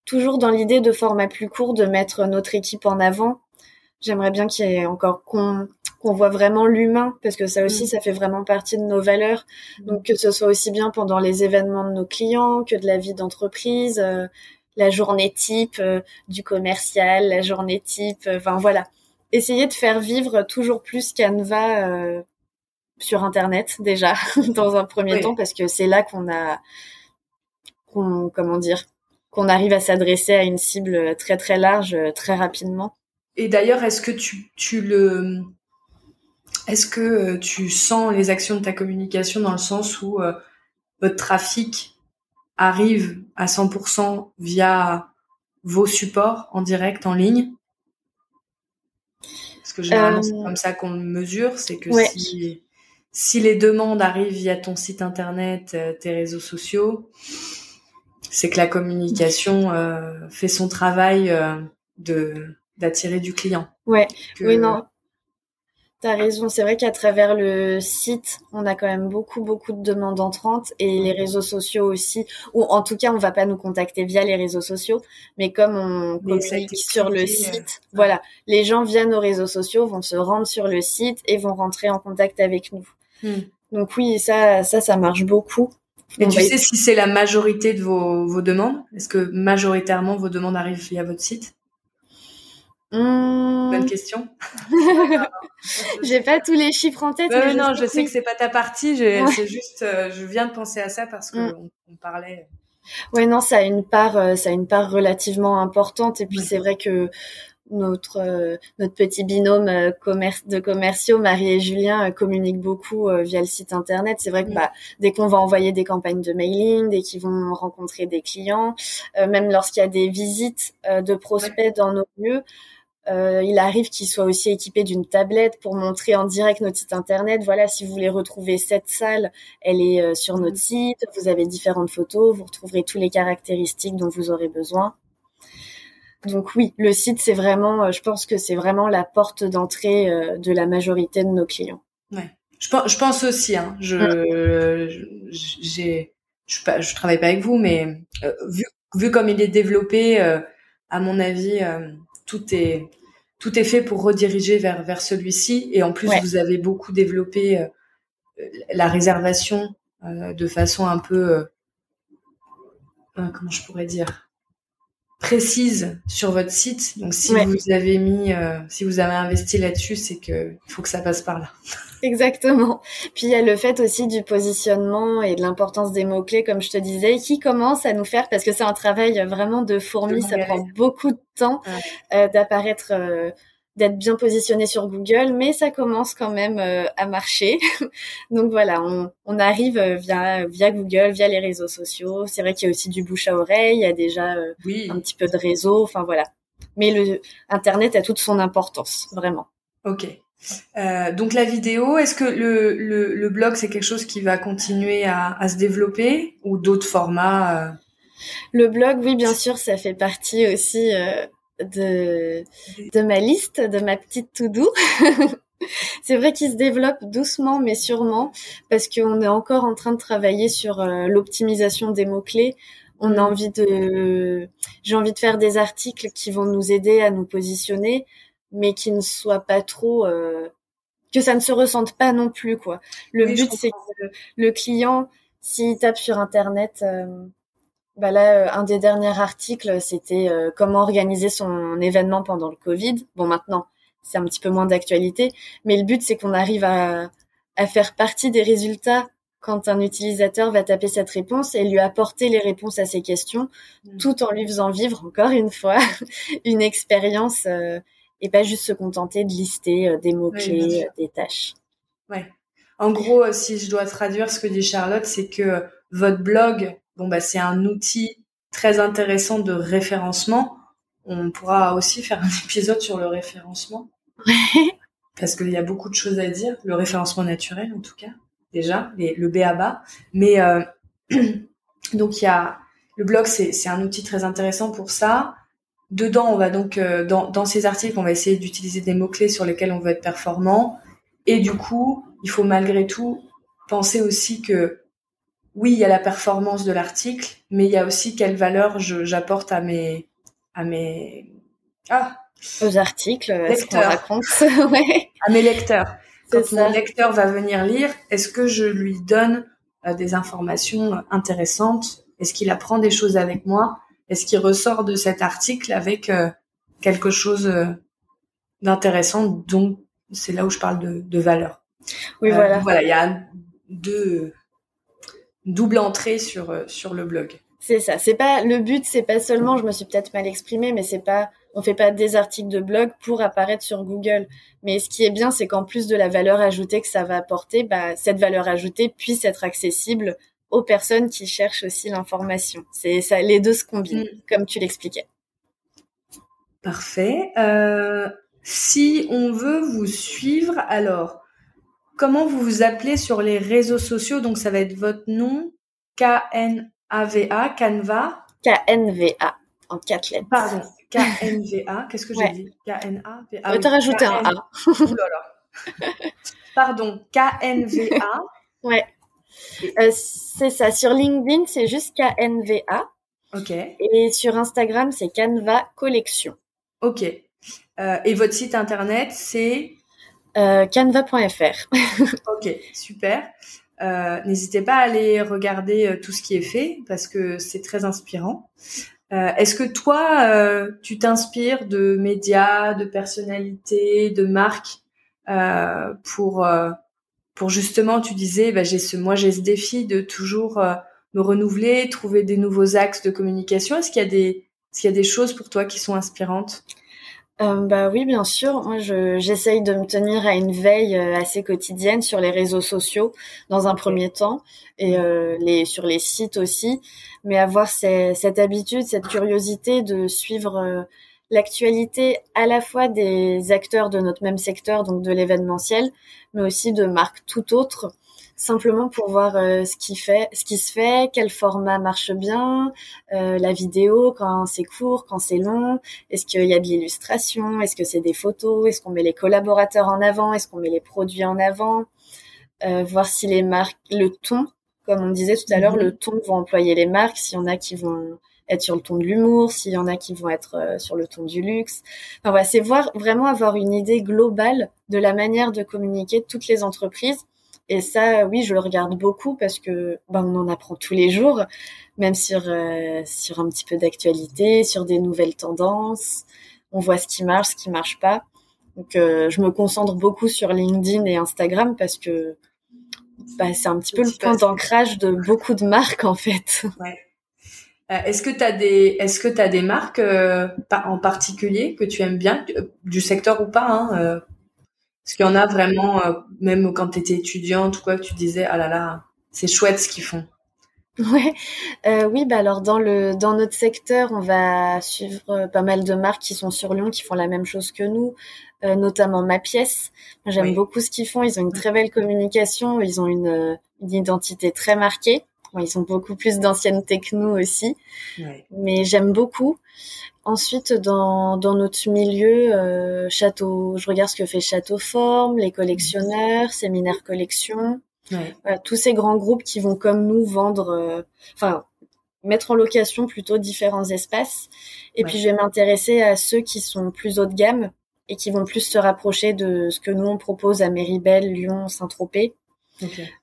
toujours dans l'idée de format plus court, de mettre notre équipe en avant. J'aimerais bien qu'il y ait encore qu'on qu'on voit vraiment l'humain, parce que ça aussi, mm. ça fait vraiment partie de nos valeurs. Mm. Donc que ce soit aussi bien pendant les événements de nos clients que de la vie d'entreprise. Euh, la journée type du commercial, la journée type, enfin voilà essayer de faire vivre toujours plus Canva euh, sur Internet déjà dans un premier temps parce que c'est là qu'on a, qu'on, comment dire, qu'on arrive à s'adresser à une cible très très large très rapidement. Et d'ailleurs, est-ce que tu, tu le, est-ce que tu sens les actions de ta communication dans le sens où euh, votre trafic arrive à 100% via vos supports en direct en ligne? Parce que généralement, c'est euh, comme ça qu'on mesure, c'est que si, si les demandes arrivent via ton site internet, euh, tes réseaux sociaux, c'est que la communication euh, fait son travail de d'attirer du client. Ouais. Oui, non. T'as raison, c'est vrai qu'à travers le site, on a quand même beaucoup beaucoup de demandes entrantes et les réseaux sociaux aussi. Ou en tout cas, on va pas nous contacter via les réseaux sociaux, mais comme on communique sur le site, euh, voilà, les gens via nos réseaux sociaux vont se rendre sur le site et vont rentrer en contact avec nous. Hmm. Donc oui, ça, ça, ça marche beaucoup. Et tu sais si c'est la majorité de vos, vos demandes? Est-ce que majoritairement vos demandes arrivent via votre site? Bonne hmm. question. J'ai pas tous les chiffres en tête. mais non, je sais que c'est pas ta partie. C'est juste, euh, je viens de penser à ça parce qu'on on parlait. Ouais, non, ça a une part, euh, ça a une part relativement importante. Et puis c'est vrai que notre euh, notre petit binôme commerce de commerciaux, Marie et Julien, communiquent beaucoup via le site internet. C'est vrai que bah, dès qu'on va envoyer des campagnes de mailing, dès qu'ils vont rencontrer des clients, même lorsqu'il y a des visites de prospects dans nos lieux, euh, il arrive qu'il soit aussi équipé d'une tablette pour montrer en direct notre site internet. Voilà, si vous voulez retrouver cette salle, elle est euh, sur notre mm. site. Vous avez différentes photos, vous retrouverez toutes les caractéristiques dont vous aurez besoin. Donc oui, le site, c'est vraiment, euh, je pense que c'est vraiment la porte d'entrée de la majorité de nos clients. Ouais. Je pense, je pense aussi. Hein, je, j'ai, je, je travaille pas avec vous, mais vu, vu comme il est développé, à mon avis tout est tout est fait pour rediriger vers vers celui-ci et en plus vous avez beaucoup développé euh, la réservation euh, de façon un peu euh, comment je pourrais dire précise sur votre site. Donc si vous avez mis, si vous avez investi là-dessus, c'est que faut que ça passe par là. Exactement. Puis il y a le fait aussi du positionnement et de l'importance des mots-clés, comme je te disais, qui commence à nous faire, parce que c'est un travail vraiment de fourmi, ça prend beaucoup de temps euh, d'apparaître, euh, d'être bien positionné sur Google, mais ça commence quand même euh, à marcher. Donc voilà, on, on arrive via, via Google, via les réseaux sociaux. C'est vrai qu'il y a aussi du bouche à oreille, il y a déjà un petit peu de réseau, enfin voilà. Mais le Internet a toute son importance, vraiment. Ok. Euh, donc la vidéo, est-ce que le, le, le blog c'est quelque chose qui va continuer à, à se développer ou d'autres formats euh? Le blog, oui, bien sûr, ça fait partie aussi euh, de, de ma liste, de ma petite to-do. c'est vrai qu'il se développe doucement mais sûrement parce qu'on est encore en train de travailler sur l'optimisation des mots-clés. On a mmh. envie de, j'ai envie de faire des articles qui vont nous aider à nous positionner, mais qui ne soit pas trop euh, que ça ne se ressente pas non plus quoi. Le but c'est que le client s'il tape sur internet euh, bah là euh, un des derniers articles c'était comment organiser son événement pendant le Covid. Bon maintenant, c'est un petit peu moins d'actualité, mais le but c'est qu'on arrive à à faire partie des résultats quand un utilisateur va taper cette réponse et lui apporter les réponses à ses questions, mmh. tout en lui faisant vivre encore une fois une expérience et pas juste se contenter de lister euh, des mots-clés, euh, des tâches. Ouais. En gros, si je dois traduire ce que dit Charlotte, c'est que votre blog, bon bah c'est un outil très intéressant de référencement. On pourra aussi faire un épisode sur le référencement. Parce qu'il y a beaucoup de choses à dire, le référencement naturel en tout cas, déjà, les, le BABA. Mais euh, donc il y a le blog, c'est un outil très intéressant pour ça. Dedans, on va donc euh, dans, dans ces articles, on va essayer d'utiliser des mots clés sur lesquels on veut être performant. Et du coup, il faut malgré tout penser aussi que oui, il y a la performance de l'article, mais il y a aussi quelle valeur j'apporte à mes à mes ah aux articles, raconte ouais. à mes lecteurs. Quand mon lecteur va venir lire, est-ce que je lui donne euh, des informations intéressantes? Est-ce qu'il apprend des choses avec moi? Est-ce qu'il ressort de cet article avec euh, quelque chose euh, d'intéressant Donc, c'est là où je parle de, de valeur? Oui, voilà. Voilà, il y a deux double entrée sur sur le blog. C'est ça. C'est pas le but. C'est pas seulement. Je me suis peut-être mal exprimée, mais c'est pas. On fait pas des articles de blog pour apparaître sur Google. Mais ce qui est bien, c'est qu'en plus de la valeur ajoutée que ça va apporter, bah, cette valeur ajoutée puisse être accessible aux personnes qui cherchent aussi l'information. C'est ça, les deux se combinent, mm. comme tu l'expliquais. Parfait. Euh, si on veut vous suivre, alors comment vous vous appelez sur les réseaux sociaux? Donc ça va être votre nom, K-N-A-V-A, Canva? K-N-V-A en quatre lettres. Pardon, K-N-V-A. Qu'est-ce que j'ai dit? K-N-A-V-A. Tu as rajouté un A. Pardon, K-N-V-A. Ouais. Euh, c'est ça. Sur LinkedIn, c'est juste K-N-V-A. Ok. Et sur Instagram, c'est Canva Collection. Ok. Euh, et votre site internet, c'est? Euh, canva.fr. ok, super. N'hésitez pas à aller regarder tout ce qui est fait parce que c'est très inspirant. Est-ce que toi, tu t'inspires de médias, de personnalités, de marques pour pour justement, tu disais, bah, j'ai ce, moi j'ai ce défi de toujours me renouveler, trouver des nouveaux axes de communication. Est-ce qu'il y a des choses pour toi qui sont inspirantes? Euh, bah oui, bien sûr. Moi, je, j'essaye de me tenir à une veille euh, assez quotidienne sur les réseaux sociaux dans un premier temps et euh, sur les sites aussi, mais avoir cette habitude, cette curiosité de suivre euh, l'actualité à la fois des acteurs de notre même secteur, donc de l'événementiel, mais aussi de marques tout autres simplement pour voir euh, ce qui fait, ce qui se fait, quel format marche bien, euh, la vidéo quand c'est court, quand c'est long, est-ce qu'il y a de l'illustration, est-ce que c'est des photos, est-ce qu'on met les collaborateurs en avant, est-ce qu'on met les produits en avant, euh, voir si les marques, le ton, comme on disait tout à l'heure, mhm. le ton vont employer les marques, s'il y en a qui vont être sur le ton de l'humour, s'il y en a qui vont être sur le ton du luxe. Enfin voilà, c'est voir vraiment avoir une idée globale de la manière de communiquer de toutes les entreprises et ça, oui, je le regarde beaucoup parce que ben, on en apprend tous les jours, même sur euh, sur un petit peu d'actualité, sur des nouvelles tendances. On voit ce qui marche, ce qui marche pas. Donc, euh, je me concentre beaucoup sur LinkedIn et Instagram parce que bah, c'est un petit peu le point d'ancrage de beaucoup de marques en fait. Ouais. Euh, est-ce que tu as des est-ce que tu as des marques en particulier que tu aimes bien du secteur ou pas hein, est-ce qu'il y en a vraiment, euh, même quand tu étais étudiante ou quoi, que tu disais, ah là là, c'est chouette ce qu'ils font Ouais, euh, oui, bah alors dans le dans notre secteur, on va suivre euh, pas mal de marques qui sont sur Lyon, qui font la même chose que nous, euh, notamment Ma Pièce. J'aime beaucoup ce qu'ils font. Ils ont une très belle communication. Ils ont une, une identité très marquée. Ils ont beaucoup plus d'ancienneté que nous aussi, ouais. mais j'aime beaucoup. Ensuite, dans, dans notre milieu, euh, château, je regarde ce que fait Château Forme, les collectionneurs, séminaire collection, tous ces grands groupes qui vont comme nous vendre, euh, enfin mettre en location plutôt différents espaces. Et puis je vais m'intéresser à ceux qui sont plus haut de gamme et qui vont plus se rapprocher de ce que nous on propose à Méribel, Lyon, Saint-Tropez.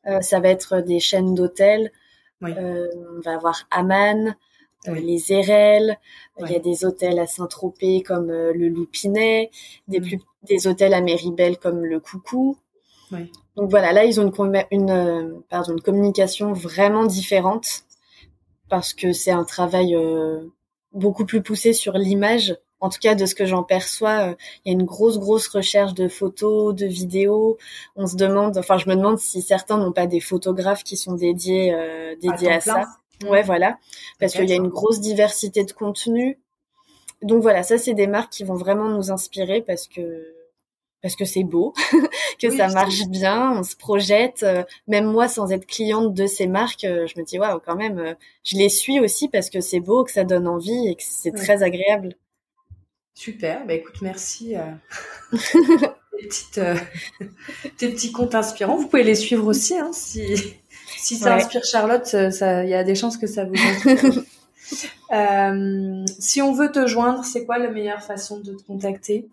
Euh, ça va être des chaînes d'hôtels. Euh, on va avoir Aman, euh, les Érelles, il y a des hôtels à Saint-Tropez comme euh, le Loupinet, des, mm. plus, des hôtels à Méribel comme le Coucou. Donc voilà, là ils ont une, une, euh, pardon, une communication vraiment différente parce que c'est un travail beaucoup plus poussé sur l'image en tout cas de ce que j'en perçois, il y a une grosse grosse recherche de photos, de vidéos. On se demande, enfin je me demande si certains n'ont pas des photographes qui sont dédiés dédiés à, ça. Ouais, voilà, parce qu'il y a une grosse diversité de contenus. Donc voilà, ça c'est des marques qui vont vraiment nous inspirer parce que parce que c'est beau, que ça marche bien, on se projette. Euh, même moi, sans être cliente de ces marques, euh, je me dis waouh, quand même, euh, je les suis aussi parce que c'est beau, que ça donne envie et que c'est très agréable. Super, bah écoute, merci. tes, tes petits comptes inspirants, vous pouvez les suivre aussi, hein, si si ça inspire Charlotte, il y a des chances que ça vous inspire. si on veut te joindre, c'est quoi la meilleure façon de te contacter?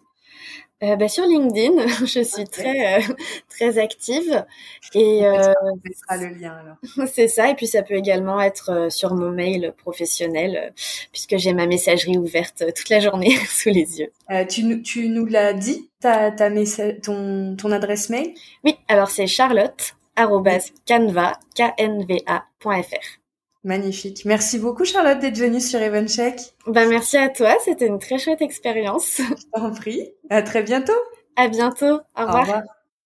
Euh, bah, sur LinkedIn, je suis très euh, très active et euh, on le lien alors. C'est ça et puis ça peut également être euh, sur mon mail professionnel puisque j'ai ma messagerie ouverte toute la journée sous les yeux. tu, tu nous l'as dit ta, ta ton ton adresse mail? Oui, alors c'est charlotte@canva k-n-v-a.fr. Magnifique. Merci beaucoup Charlotte d'être venue sur Evencheck. Bah merci à toi, c'était une très chouette expérience. Je t'en prie. À très bientôt. À bientôt. Au revoir. Au revoir.